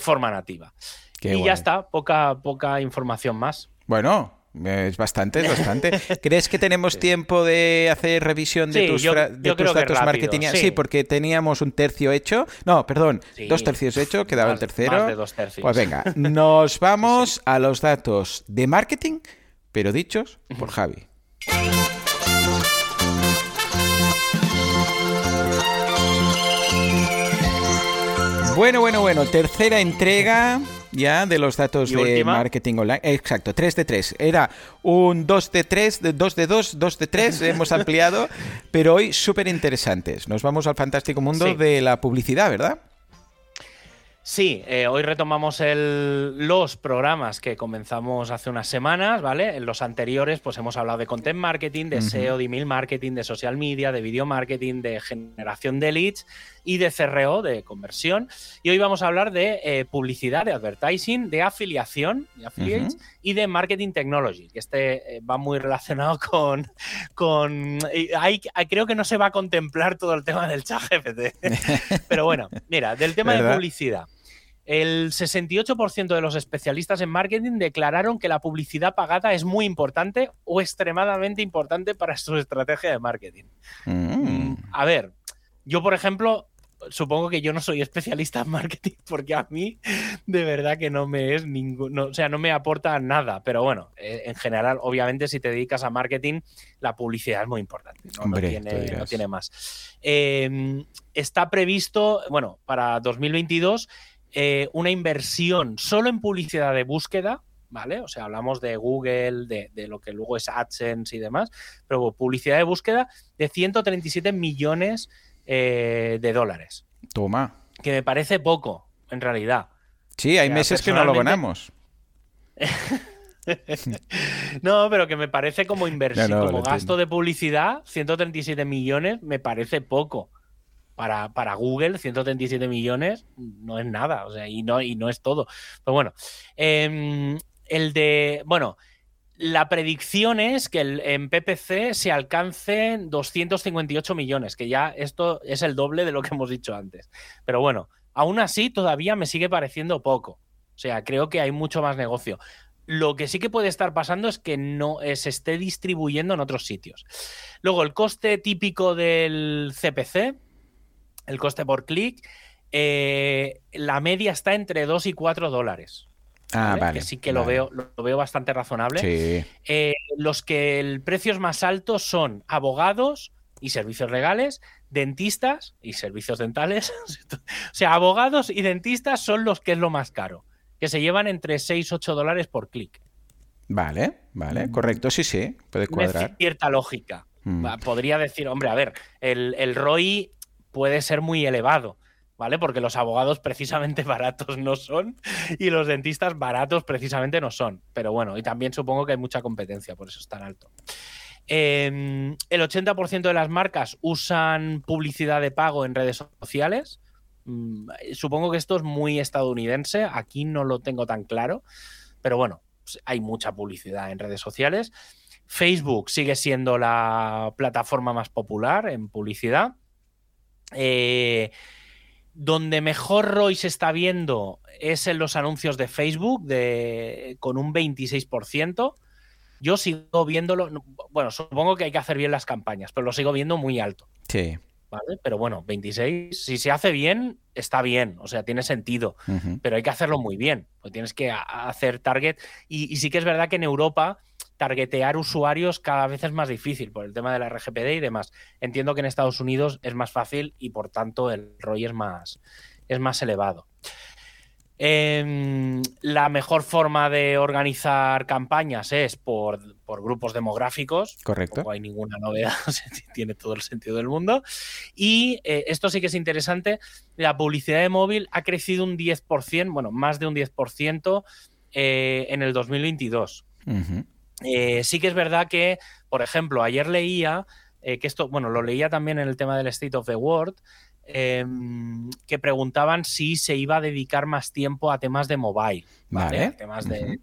[SPEAKER 1] forma nativa. y ya está, poca, poca información más.
[SPEAKER 2] Bueno, es bastante, es bastante. ¿Crees que tenemos tiempo de hacer revisión de tus, datos marketing? Sí. porque teníamos un tercio hecho. No, perdón, dos tercios hecho, quedaba el tercero. Pues venga, nos vamos a los datos de marketing, pero dichos por Javi. Bueno, bueno, bueno, tercera entrega ya de los datos de marketing online. Exacto, 3 de 3. Era un 2 de 3, 2 de 2, 2 de 3, hemos ampliado, pero hoy súper interesantes. Nos vamos al fantástico mundo de la publicidad, ¿verdad?
[SPEAKER 1] Sí, eh, hoy retomamos los programas que comenzamos hace unas semanas, ¿vale? En los anteriores, pues hemos hablado de content marketing, de SEO, de email marketing, de social media, de video marketing, de generación de leads y de CRO, de conversión. Y hoy vamos a hablar de eh, publicidad, de advertising, de afiliación, de affiliates, y de marketing technology, que este eh, va muy relacionado con. con creo que no se va a contemplar todo el tema del chat GPT. Pero bueno, mira, del tema de publicidad. El 68% de los especialistas en marketing declararon que la publicidad pagada es muy importante o extremadamente importante para su estrategia de marketing. Mm. A ver, yo por ejemplo, supongo que yo no soy especialista en marketing porque a mí de verdad que no me es ningún, o sea, no me aporta nada, pero bueno, eh, en general, obviamente si te dedicas a marketing, la publicidad es muy importante, no, tiene, más. Em, está previsto, bueno, para 2022 eh, una inversión solo en publicidad de búsqueda, ¿vale? O sea, hablamos de Google, de, lo que luego es AdSense y demás, pero publicidad de búsqueda de 137 millones eh, de dólares.
[SPEAKER 2] Toma.
[SPEAKER 1] Que me parece poco, en realidad.
[SPEAKER 2] Sí, hay meses que no lo ganamos.
[SPEAKER 1] no, pero que me parece como inversión, como gasto de publicidad, 137 millones, me parece poco para, Google, 137 millones no es nada, o sea, y no, y no es todo. Pero bueno, em, el de, bueno, la predicción es que en PPC se alcancen 258 millones, que ya esto es el doble de lo que hemos dicho antes. Pero bueno, aún así todavía me sigue pareciendo poco. O sea, creo que hay mucho más negocio. Lo que sí que puede estar pasando es que no eh, se esté distribuyendo en otros sitios. Luego, el coste típico del CPC, el coste por clic, eh, la media está entre 2 y 4 dólares.
[SPEAKER 2] Ah, vale.
[SPEAKER 1] Que sí que lo, veo, lo veo bastante razonable.
[SPEAKER 2] Sí.
[SPEAKER 1] Eh, los que el precio es más alto son abogados y servicios legales, dentistas y servicios dentales. o sea, abogados y dentistas son los que es lo más caro, que se llevan entre 6 y 8 dólares por clic.
[SPEAKER 2] Vale, vale, correcto, sí, sí, puede cuadrar.
[SPEAKER 1] cierta lógica. Mm. Podría decir, hombre, a ver, el, el ROI puede ser muy elevado, ¿vale? Porque los abogados precisamente baratos no son y los dentistas baratos precisamente no son. Pero bueno, y también supongo que hay mucha competencia, por eso es tan alto. Em, el 80% de las marcas usan publicidad de pago en redes sociales. Mm, supongo que esto es muy estadounidense, aquí no lo tengo tan claro, pero bueno, pues hay mucha publicidad en redes sociales. Facebook sigue siendo la plataforma más popular en publicidad. Eh, donde mejor ROI se está viendo es en los anuncios de Facebook, de, con un 26%. Yo sigo viéndolo, bueno, supongo que hay que hacer bien las campañas, pero lo sigo viendo muy alto.
[SPEAKER 2] Sí.
[SPEAKER 1] ¿Vale? Pero bueno, 26, si se hace bien, está bien, o sea, tiene sentido, pero hay que hacerlo muy bien, pues tienes que hacer target. y, sí que es verdad que en Europa targetear usuarios cada vez es más difícil por el tema de la RGPD y demás. Entiendo que en Estados Unidos es más fácil y por tanto el ROI es más, es más elevado. Em, la mejor forma de organizar campañas es por, grupos demográficos.
[SPEAKER 2] Correcto.
[SPEAKER 1] No hay ninguna novedad, tiene todo el sentido del mundo. Y eh, esto sí que es interesante, la publicidad de móvil ha crecido un 10%, bueno, más de un 10% eh, en el 2022. Eh, sí que es verdad que, por ejemplo, ayer leía eh, que esto, bueno, lo leía también en el tema del State of the World, em, que preguntaban si se iba a dedicar más tiempo a temas de mobile.
[SPEAKER 2] Vale.
[SPEAKER 1] Temas de...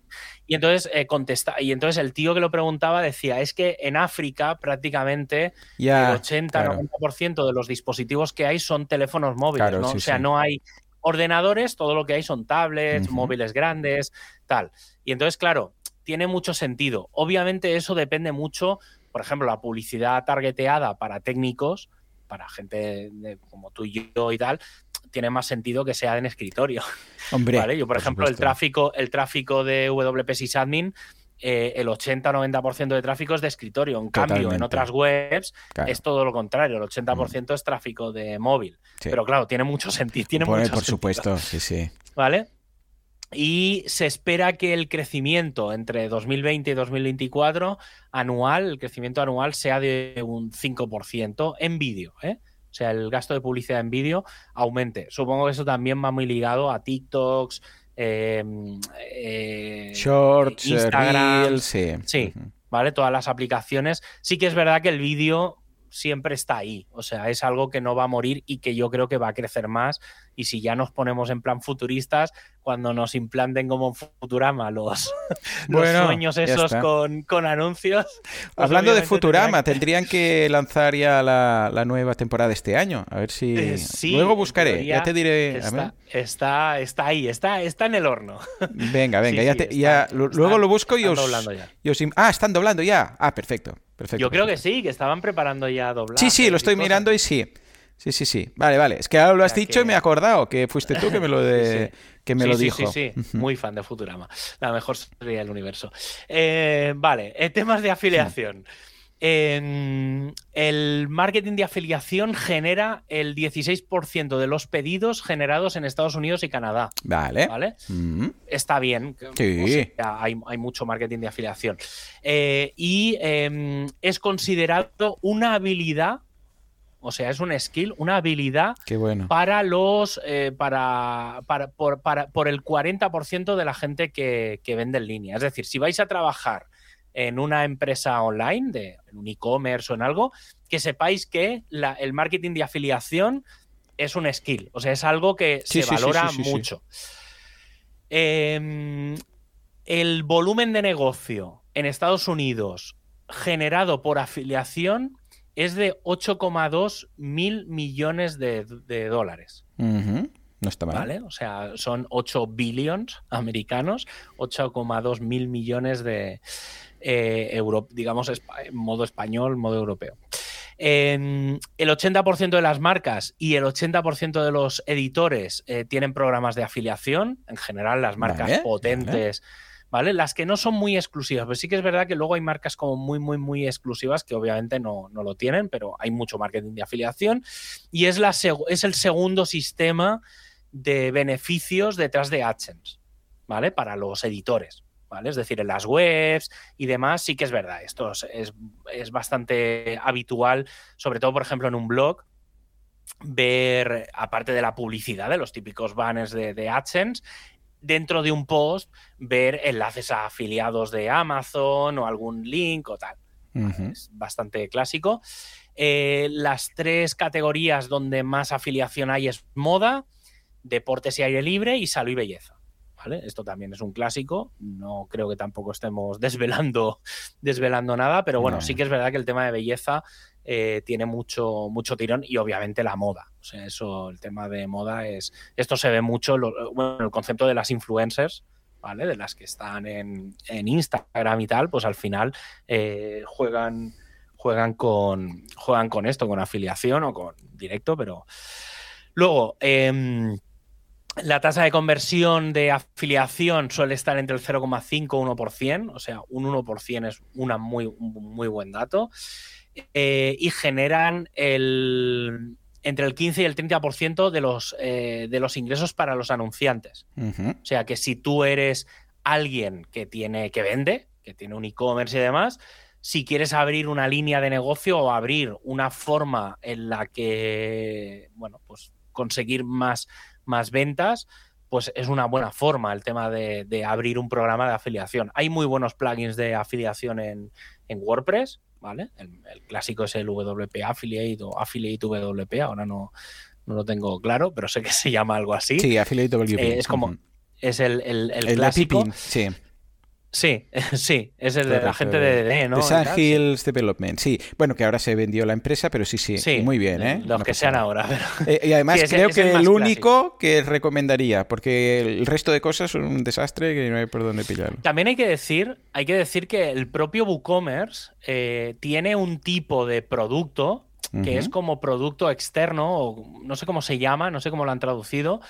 [SPEAKER 1] Y entonces eh, contesta... y entonces el tío que lo preguntaba decía, es que en África prácticamente el 80-90% de los dispositivos que hay son teléfonos móviles, ¿no? o sea, no hay ordenadores, todo lo que hay son tablets, móviles grandes, tal. Y entonces, claro, tiene mucho sentido. Obviamente eso depende mucho, por ejemplo, la publicidad targeteada para técnicos, para gente como tú y yo y tal, tiene más sentido que sea en escritorio.
[SPEAKER 2] Hombre,
[SPEAKER 1] ¿Vale? Yo, por, ejemplo, el tráfico, el tráfico de WP Sysadmin, eh, el 80-90% de tráfico es de escritorio. En cambio, en otras webs es todo lo contrario. El 80% mm. es tráfico de móvil. Pero claro, tiene mucho sentido. Tiene
[SPEAKER 2] por,
[SPEAKER 1] mucho
[SPEAKER 2] por supuesto, sí, sí.
[SPEAKER 1] ¿Vale? Y se espera que el crecimiento entre 2020 y 2024 anual, el crecimiento anual sea de un 5% en vídeo, ¿eh? o sea, el gasto de publicidad en vídeo aumente. Supongo que eso también va muy ligado a TikToks, em, eh,
[SPEAKER 2] Shorts, Instagram, sí.
[SPEAKER 1] Sí, ¿vale? Todas las aplicaciones. Sí que es verdad que el vídeo siempre está ahí. O sea, es algo que no va a morir y que yo creo que va a crecer más. Y si ya nos ponemos en plan futuristas, cuando nos implanten como Futurama los, sueños esos con, anuncios.
[SPEAKER 2] Pues Hablando de Futurama, tendrían que lanzar ya la, nueva temporada este año. A ver si. Eh, Luego buscaré, ya te diré.
[SPEAKER 1] Está, está, ahí, está, está en el horno.
[SPEAKER 2] Venga, venga, ya, luego lo busco y os, Ah, están doblando ya. Ah, perfecto.
[SPEAKER 1] Yo creo que sí, que estaban preparando ya doblar.
[SPEAKER 2] Sí, sí, lo estoy mirando y sí. Sí, sí, sí. Vale, vale. Es que ahora lo has dicho y me he acordado que fuiste tú que me lo, de... Que me lo dijo.
[SPEAKER 1] Sí, sí, Muy fan de Futurama. La mejor serie del universo. Eh, vale, eh, temas de afiliación. El marketing de afiliación genera el 16% de los pedidos generados en Estados Unidos y Canadá.
[SPEAKER 2] Vale.
[SPEAKER 1] ¿Vale? Está bien. Sí. hay, hay, mucho marketing de afiliación. Eh, y em, es considerado una habilidad o sea, es un skill, una habilidad para los. Eh, para, para, por, por, el 40% de la gente que, vende en línea. Es decir, si vais a trabajar en una empresa online, de, en un e-commerce o en algo, que sepáis que el marketing de afiliación es un skill. O sea, es algo que se valora mucho. Em, el volumen de negocio en Estados Unidos generado por afiliación es de 8,2 mil millones de, dólares.
[SPEAKER 2] No está mal.
[SPEAKER 1] ¿Vale? O sea, son 8 billions americanos, 8,2 mil millones de eh, euro, digamos, en modo español, modo europeo. el 80% de las marcas y el 80% de los editores eh, tienen programas de afiliación. En general, las marcas potentes. ¿vale? Las que no son muy exclusivas, pero sí que es verdad que luego hay marcas como muy, muy, muy exclusivas que obviamente no, lo tienen, pero hay mucho marketing de afiliación y es, la es el segundo sistema de beneficios detrás de AdSense, ¿vale? Para los editores. ¿Vale? Es decir, en las webs y demás, sí que es verdad. Esto es, bastante habitual, sobre todo, por ejemplo, en un blog, ver, aparte de la publicidad, de los típicos banners de, de AdSense, dentro de un post ver enlaces a afiliados de Amazon o algún link o tal. Es bastante clásico. Eh, las tres categorías donde más afiliación hay es moda, deportes y aire libre y salud y belleza. ¿Vale? Esto también es un clásico. No creo que tampoco estemos desvelando, desvelando nada, pero bueno, sí que es verdad que el tema de belleza eh, tiene mucho, mucho tirón y obviamente la moda. O sea, eso, el tema de moda es. Esto se ve mucho, bueno, el concepto de las influencers, ¿vale? De las que están en, Instagram y tal, pues al final eh, juegan, juegan, con, juegan con esto, con afiliación o con directo, pero. Luego, em, la tasa de conversión de afiliación suele estar entre el 0,5 y 1%, o sea, un 1% es una muy, un muy buen dato. Eh, y generan el, entre el 15 y el 30% de los, eh, de los ingresos para los anunciantes. O sea que si tú eres alguien que tiene que vende, que tiene un e-commerce y demás, si quieres abrir una línea de negocio o abrir una forma en la que, bueno, pues conseguir más, más ventas, pues es una buena forma el tema de, abrir un programa de afiliación. Hay muy buenos plugins de afiliación en, en WordPress, ¿vale? El, clásico es el WP Affiliate o Affiliate WP, ahora no, no lo tengo claro, pero sé que se llama algo así.
[SPEAKER 2] Sí, Affiliate WP.
[SPEAKER 1] Eh, es como, es el, el, el, clásico.
[SPEAKER 2] sí.
[SPEAKER 1] Sí, sí, es el de la gente de DD, ¿no?
[SPEAKER 2] De Hills Development, sí. Bueno, que ahora se vendió la empresa, pero sí, sí, sí muy bien, ¿eh?
[SPEAKER 1] Los que sean ahora.
[SPEAKER 2] Eh, y además creo que el, único que recomendaría, porque el resto de cosas son un desastre que no hay por dónde pillarlo.
[SPEAKER 1] También hay que decir, hay que decir que el propio WooCommerce eh, tiene un tipo de producto que es como producto externo, o no sé cómo se llama, no sé cómo lo han traducido,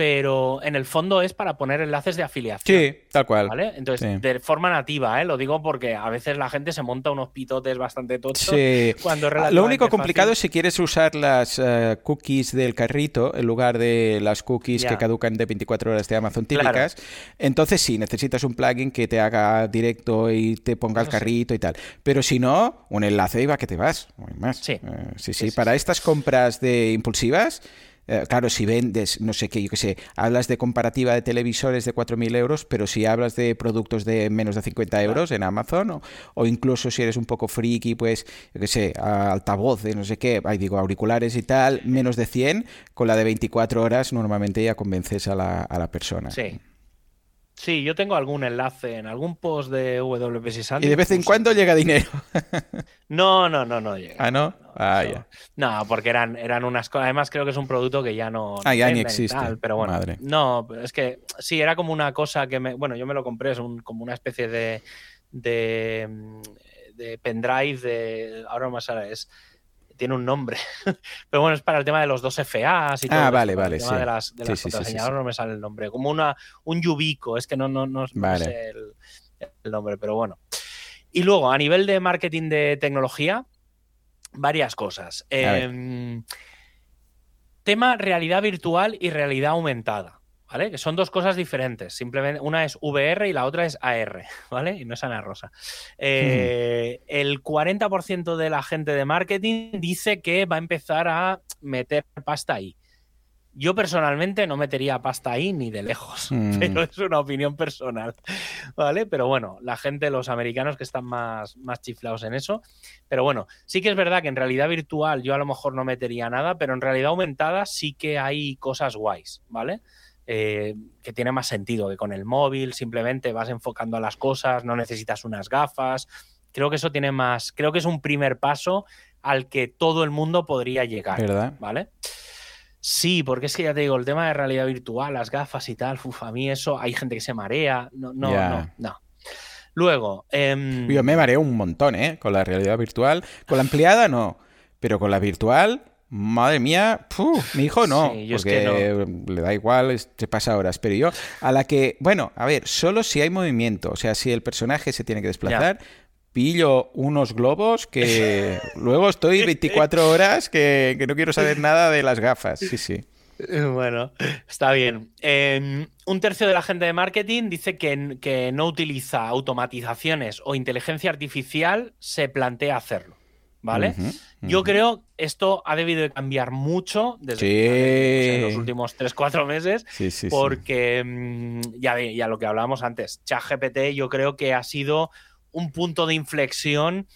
[SPEAKER 1] pero en el fondo es para poner enlaces de afiliación.
[SPEAKER 2] Sí, tal cual.
[SPEAKER 1] ¿Vale? Entonces, de forma nativa, ¿eh? lo digo porque a veces la gente se monta unos pitotes bastante tochos.
[SPEAKER 2] Sí. Cuando Lo único complicado es si quieres usar las eh, cookies del carrito en lugar de las cookies que caducan de 24 horas de Amazon típicas. Entonces sí, necesitas un plugin que te haga directo y te ponga el carrito y tal. Pero si no, un enlace y va que te vas. Más. Sí. Eh, sí, sí, Para estas compras de impulsivas eh, claro, si vendes, no sé qué, yo qué sé, hablas de comparativa de televisores de 4.000 euros, pero si hablas de productos de menos de 50 euros en Amazon, o, incluso si eres un poco friki, pues, yo qué sé, altavoz de no sé qué, ahí digo, auriculares y tal, menos de 100, con la de 24 horas normalmente ya convences a la, a la persona.
[SPEAKER 1] Sí. Sí, yo tengo algún enlace en algún post de WP
[SPEAKER 2] Y de vez en cuando llega dinero.
[SPEAKER 1] no, no, no, no llega.
[SPEAKER 2] Ah, no. Ah, ya.
[SPEAKER 1] No, porque eran, eran unas cosas. Además, creo que es un producto que ya no.
[SPEAKER 2] Ah, ya ni existe.
[SPEAKER 1] pero bueno. Madre. No, es que sí, era como una cosa que me. Bueno, yo me lo compré, es un, como una especie de. de, de pendrive de. Ahora no me sale, es tiene un nombre. Pero bueno, es para el tema de los dos FAs y
[SPEAKER 2] todo. Ah, vale, vale.
[SPEAKER 1] sí. de las, de no me sale el nombre. Como una, un Yubico, es que no, no, no, sé el, nombre, pero bueno. Y luego, a nivel de marketing de tecnología, varias cosas. Em, tema realidad virtual y realidad aumentada. ¿Vale? Que son dos cosas diferentes. Simplemente una es VR y la otra es AR, ¿vale? Y no es Ana Rosa. Eh, el 40% de la gente de marketing dice que va a empezar a meter pasta ahí. Yo personalmente no metería pasta ahí ni de lejos, mm. pero es una opinión personal, ¿vale? Pero bueno, la gente, los americanos que están más, más chiflados en eso. Pero bueno, sí que es verdad que en realidad virtual yo a lo mejor no metería nada, pero en realidad aumentada sí que hay cosas guays, ¿vale? Eh, que tiene más sentido que con el móvil, simplemente vas enfocando a las cosas, no necesitas unas gafas. Creo que eso tiene más, creo que es un primer paso al que todo el mundo podría llegar,
[SPEAKER 2] ¿verdad?
[SPEAKER 1] ¿Vale? Sí, porque es que ya te digo, el tema de realidad virtual, las gafas y tal, a mí eso, hay gente que se marea, no, no, no, no. Luego, em,
[SPEAKER 2] yo me mareo un montón, ¿eh? Con la realidad virtual, con la ampliada no, pero con la virtual Madre mía, mi hijo no, porque le da igual, se pasa horas, pero yo a la que, bueno, a ver, solo si hay movimiento, o sea, si el personaje se tiene que desplazar, pillo unos globos que luego estoy 24 horas que, no quiero saber nada de las gafas, sí, sí.
[SPEAKER 1] Bueno, está bien. Em, un tercio de la gente de marketing dice que, que no utiliza automatizaciones o inteligencia artificial, se plantea hacerlo. ¿vale? Yo creo esto ha debido de cambiar mucho desde los últimos 3-4 meses, porque mm, ya, ya lo que hablábamos antes, ChatGPT yo creo que ha sido un punto de inflexión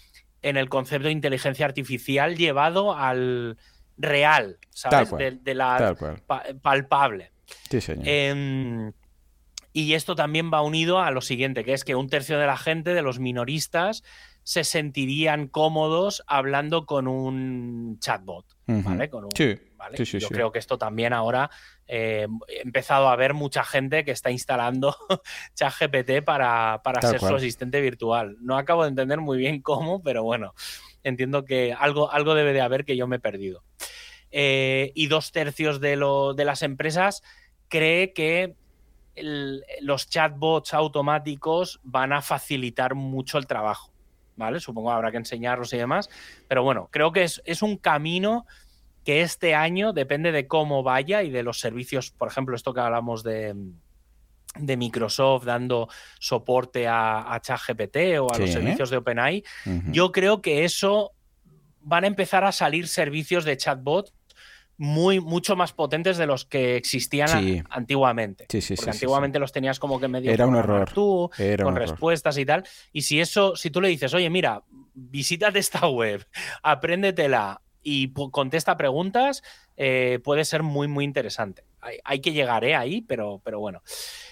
[SPEAKER 1] en el concepto de inteligencia artificial llevado al real, ¿sabes? De, la palpable.
[SPEAKER 2] Sí, señor.
[SPEAKER 1] Em, y esto también va unido a lo siguiente, que es que un tercio de la gente, de los minoristas, se sentirían cómodos hablando con un chatbot, ¿vale?
[SPEAKER 2] sí.
[SPEAKER 1] Yo creo que esto también ahora eh, he empezado a ver mucha gente que está instalando ChatGPT para, para ser su asistente virtual. No acabo de entender muy bien cómo, pero bueno, entiendo que algo, algo debe de haber que yo me he perdido. Eh, y dos tercios de, lo, de las empresas cree que los chatbots automáticos van a facilitar mucho el trabajo. ¿Vale? Supongo habrá que enseñarlos y demás. Pero bueno, creo que es, un camino que este año depende de cómo vaya y de los servicios, por ejemplo, esto que hablamos de, de Microsoft dando soporte a, a ChatGPT o a los servicios de OpenAI, yo creo que eso van a empezar a salir servicios de chatbot muy, mucho más potentes de los que existían antiguamente.
[SPEAKER 2] Porque
[SPEAKER 1] antiguamente los tenías como que medio
[SPEAKER 2] Era un error.
[SPEAKER 1] tú, con respuestas y tal. Y si eso, si tú le dices, oye, mira, visítate esta web, apréndetela y contesta preguntas, eh, puede ser muy, muy interesante. Hay, que llegar ¿eh? ahí, pero, pero bueno.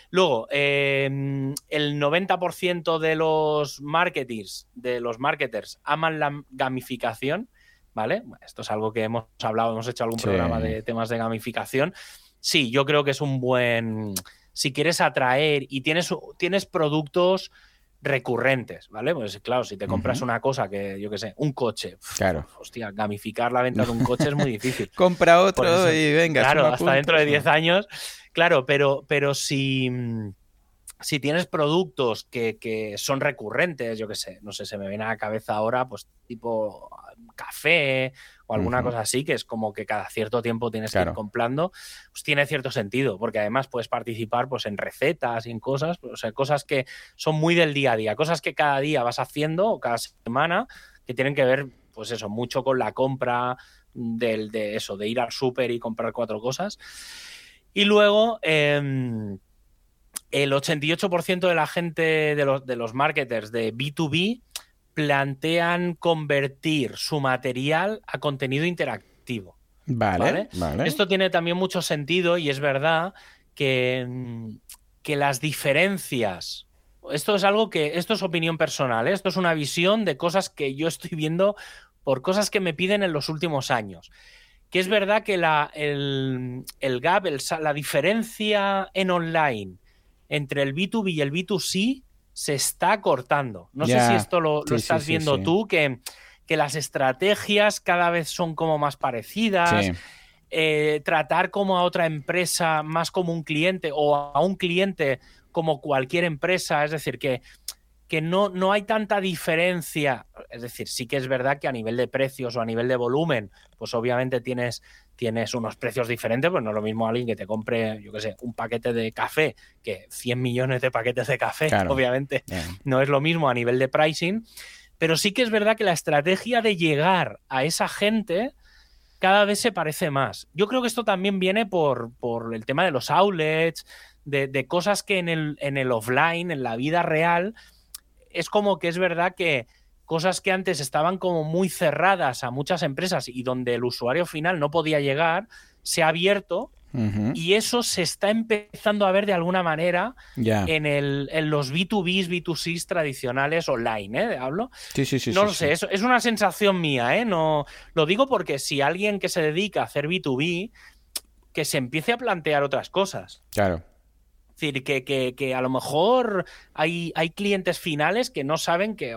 [SPEAKER 1] Luego, em, el 90% de los marketers, de los marketers aman la gamificación ¿vale? Esto es algo que hemos hablado, hemos hecho algún programa de temas de gamificación. Sí, yo creo que es un buen... Si quieres atraer y tienes, tienes productos recurrentes, ¿vale? Pues claro, si te compras una cosa que, yo qué sé, un coche,
[SPEAKER 2] claro.
[SPEAKER 1] hostia, gamificar la venta de un coche es muy difícil.
[SPEAKER 2] Compra otro y venga.
[SPEAKER 1] Claro, hasta dentro de 10 años, claro, pero, pero si, si tienes productos que, son recurrentes, yo qué sé, no sé, se me viene a la cabeza ahora, pues tipo café o alguna cosa así, que es como que cada cierto tiempo tienes que ir comprando, pues tiene cierto sentido, porque además puedes participar pues en recetas y en cosas, o sea, cosas que son muy del día a día, cosas que cada día vas haciendo o cada semana que tienen que ver, pues eso, mucho con la compra del, de eso, de ir al súper y comprar cuatro cosas. Y luego, em, el 88% de la gente, de los, de los marketers de B2B, plantean convertir su material a contenido interactivo.
[SPEAKER 2] Vale, vale,
[SPEAKER 1] Esto tiene también mucho sentido y es verdad que, mm, que las diferencias. Esto es algo que. Esto es opinión personal, ¿eh? esto es una visión de cosas que yo estoy viendo por cosas que me piden en los últimos años. Que es verdad que la, el, el gap, la diferencia en online entre el B2B y el B2C se está cortando. No sé si esto lo, estás viendo tú, que, que, las estrategias cada vez son como más parecidas. Eh, tratar como a otra empresa más como un cliente o a un cliente como cualquier empresa, es decir, que, que no, no hay tanta diferencia, es decir, sí que es verdad que a nivel de precios o a nivel de volumen, pues obviamente tienes tienes unos precios diferentes, pues no es lo mismo alguien que te compre, yo qué sé, un paquete de café que 100 millones de paquetes de café, obviamente no es lo mismo a nivel de pricing, pero sí que es verdad que la estrategia de llegar a esa gente cada vez se parece más. Yo creo que esto también viene por, por el tema de los outlets, de, de cosas que en el, en el offline, en la vida real, es como que es verdad que cosas que antes estaban como muy cerradas a muchas empresas y donde el usuario final no podía llegar, se ha abierto y eso se está empezando a ver de alguna manera en, el, en, los B2Bs, B2Cs tradicionales online, ¿eh? ¿Hablo?
[SPEAKER 2] Sí, sí, sí.
[SPEAKER 1] No lo sé, Es, es una sensación mía, ¿eh? No, lo digo porque si alguien que se dedica a hacer B2B, que se empiece a plantear otras cosas.
[SPEAKER 2] Claro.
[SPEAKER 1] Es decir, que, que, a lo mejor hay, hay, clientes finales que no saben que.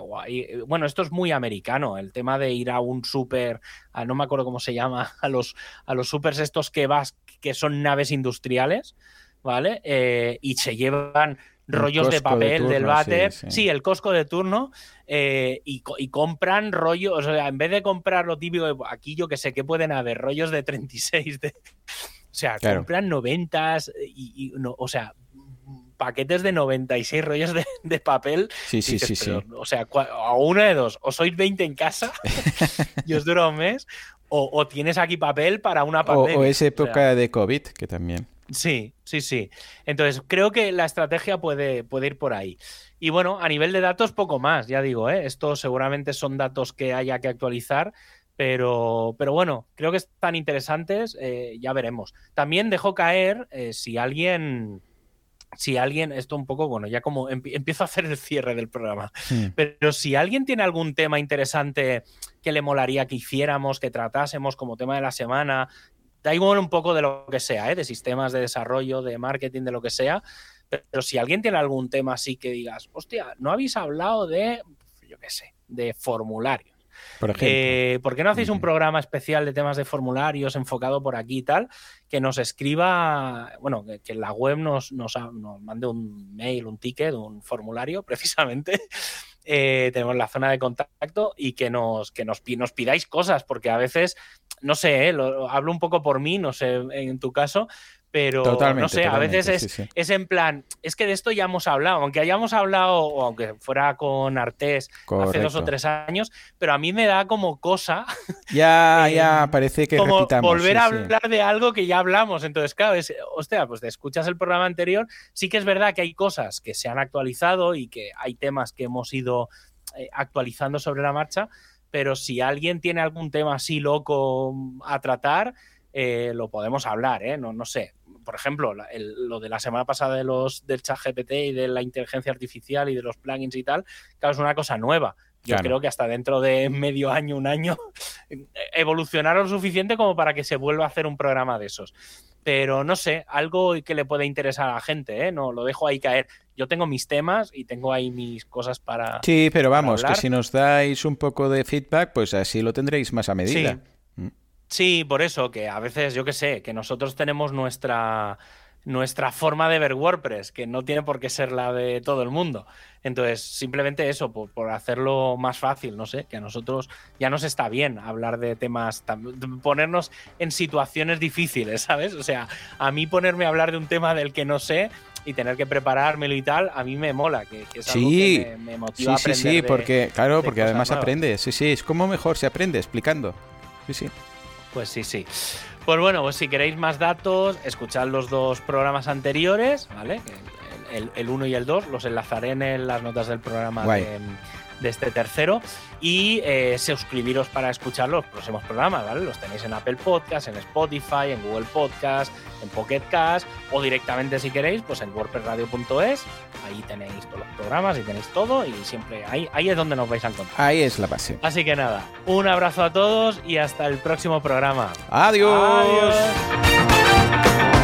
[SPEAKER 1] Bueno, esto es muy americano, el tema de ir a un súper, no me acuerdo cómo se llama, a los, a los supers estos que vas, que son naves industriales, ¿vale? Eh, y se llevan rollos de papel del váter, sí, el Costco de turno, eh, y, compran rollos, o sea, en vez de comprar lo típico, aquí yo que sé que pueden haber rollos de 36, de, o sea, compran 90 y, no, o sea, paquetes de 96 rollos de, papel.
[SPEAKER 2] Sí, sí, sí, sí.
[SPEAKER 1] O sea, a uno de dos, o sois 20 en casa y os dura un mes, o, tienes aquí papel para una pandemia.
[SPEAKER 2] O, es época de COVID, que también.
[SPEAKER 1] Sí, sí, sí. Entonces, creo que la estrategia puede, puede ir por ahí. Y bueno, a nivel de datos, poco más, ya digo, ¿eh? Estos seguramente son datos que haya que actualizar, pero, pero bueno, creo que están interesantes, eh, ya veremos. También dejo caer eh, si alguien si alguien, esto un poco, bueno, ya como empiezo a hacer el cierre del programa, hmm. pero si alguien tiene algún tema interesante que le molaría que hiciéramos, que tratásemos como tema de la semana, da igual un poco de lo que sea, ¿eh? de sistemas de desarrollo, de marketing, de lo que sea, pero si alguien tiene algún tema así que digas, hostia, no habéis hablado de, yo qué sé, de formularios
[SPEAKER 2] por, ejemplo.
[SPEAKER 1] Eh, ¿Por qué no hacéis un programa especial de temas de formularios enfocado por aquí y tal? Que nos escriba, bueno, que, en la web nos, nos, mande un mail, un ticket, un formulario, precisamente. Eh, tenemos la zona de contacto y que nos, que nos, nos pidáis cosas, porque a veces, no sé, eh, lo, hablo un poco por mí, no sé en tu caso, pero no sé, a veces es, en plan, es que de esto ya hemos hablado, aunque hayamos hablado, o aunque fuera con Artés hace dos o tres años, pero a mí me da como cosa.
[SPEAKER 2] Ya, ya, parece que
[SPEAKER 1] como volver a hablar de algo que ya hablamos. Entonces, claro, es, hostia, pues te escuchas el programa anterior, sí que es verdad que hay cosas que se han actualizado y que hay temas que hemos ido eh, actualizando sobre la marcha, pero si alguien tiene algún tema así loco a tratar, eh, lo podemos hablar, ¿eh? No, no sé por ejemplo, lo de la semana pasada de los del chat GPT y de la inteligencia artificial y de los plugins y tal, claro, es una cosa nueva. Yo creo que hasta dentro de medio año, un año, evolucionaron lo suficiente como para que se vuelva a hacer un programa de esos. pero no sé, algo que le puede interesar a la gente, ¿eh? No, lo dejo ahí caer. Yo tengo mis temas y tengo ahí mis cosas para.
[SPEAKER 2] Sí, pero vamos, que si nos dais un poco de feedback, pues así lo tendréis más a medida.
[SPEAKER 1] Sí. Sí por eso, que a veces, yo qué sé, que nosotros tenemos nuestra nuestra forma de ver WordPress, que no tiene por qué ser la de todo el mundo. Entonces, simplemente eso, por, hacerlo más fácil, no sé, que a nosotros ya nos está bien hablar de temas, ponernos en situaciones difíciles, ¿sabes? O sea, a mí ponerme a hablar de un tema del que no sé y tener que preparármelo y tal, a mí me mola, que, es algo que me, motiva
[SPEAKER 2] sí, Sí, sí, porque, claro, porque además aprende, sí, sí, es como mejor se aprende explicando. Sí, sí.
[SPEAKER 1] Pues sí, sí. Pues bueno, pues si queréis más datos, escuchad los dos programas anteriores, ¿vale? El 1 y el 2, los enlazaré en las notas del programa de, de este tercero y eh, suscribiros para escuchar los próximos programas, ¿vale? Los tenéis en Apple Podcast, en Spotify, en Google Podcast, en Pocket Cast o directamente si queréis, pues en wordpressradio.es. Ahí tenéis todos los programas y tenéis todo y siempre ahí, ahí es donde nos vais a encontrar.
[SPEAKER 2] Ahí es la base.
[SPEAKER 1] Así que nada, un abrazo a todos y hasta el próximo programa.
[SPEAKER 2] Adiós. Adiós.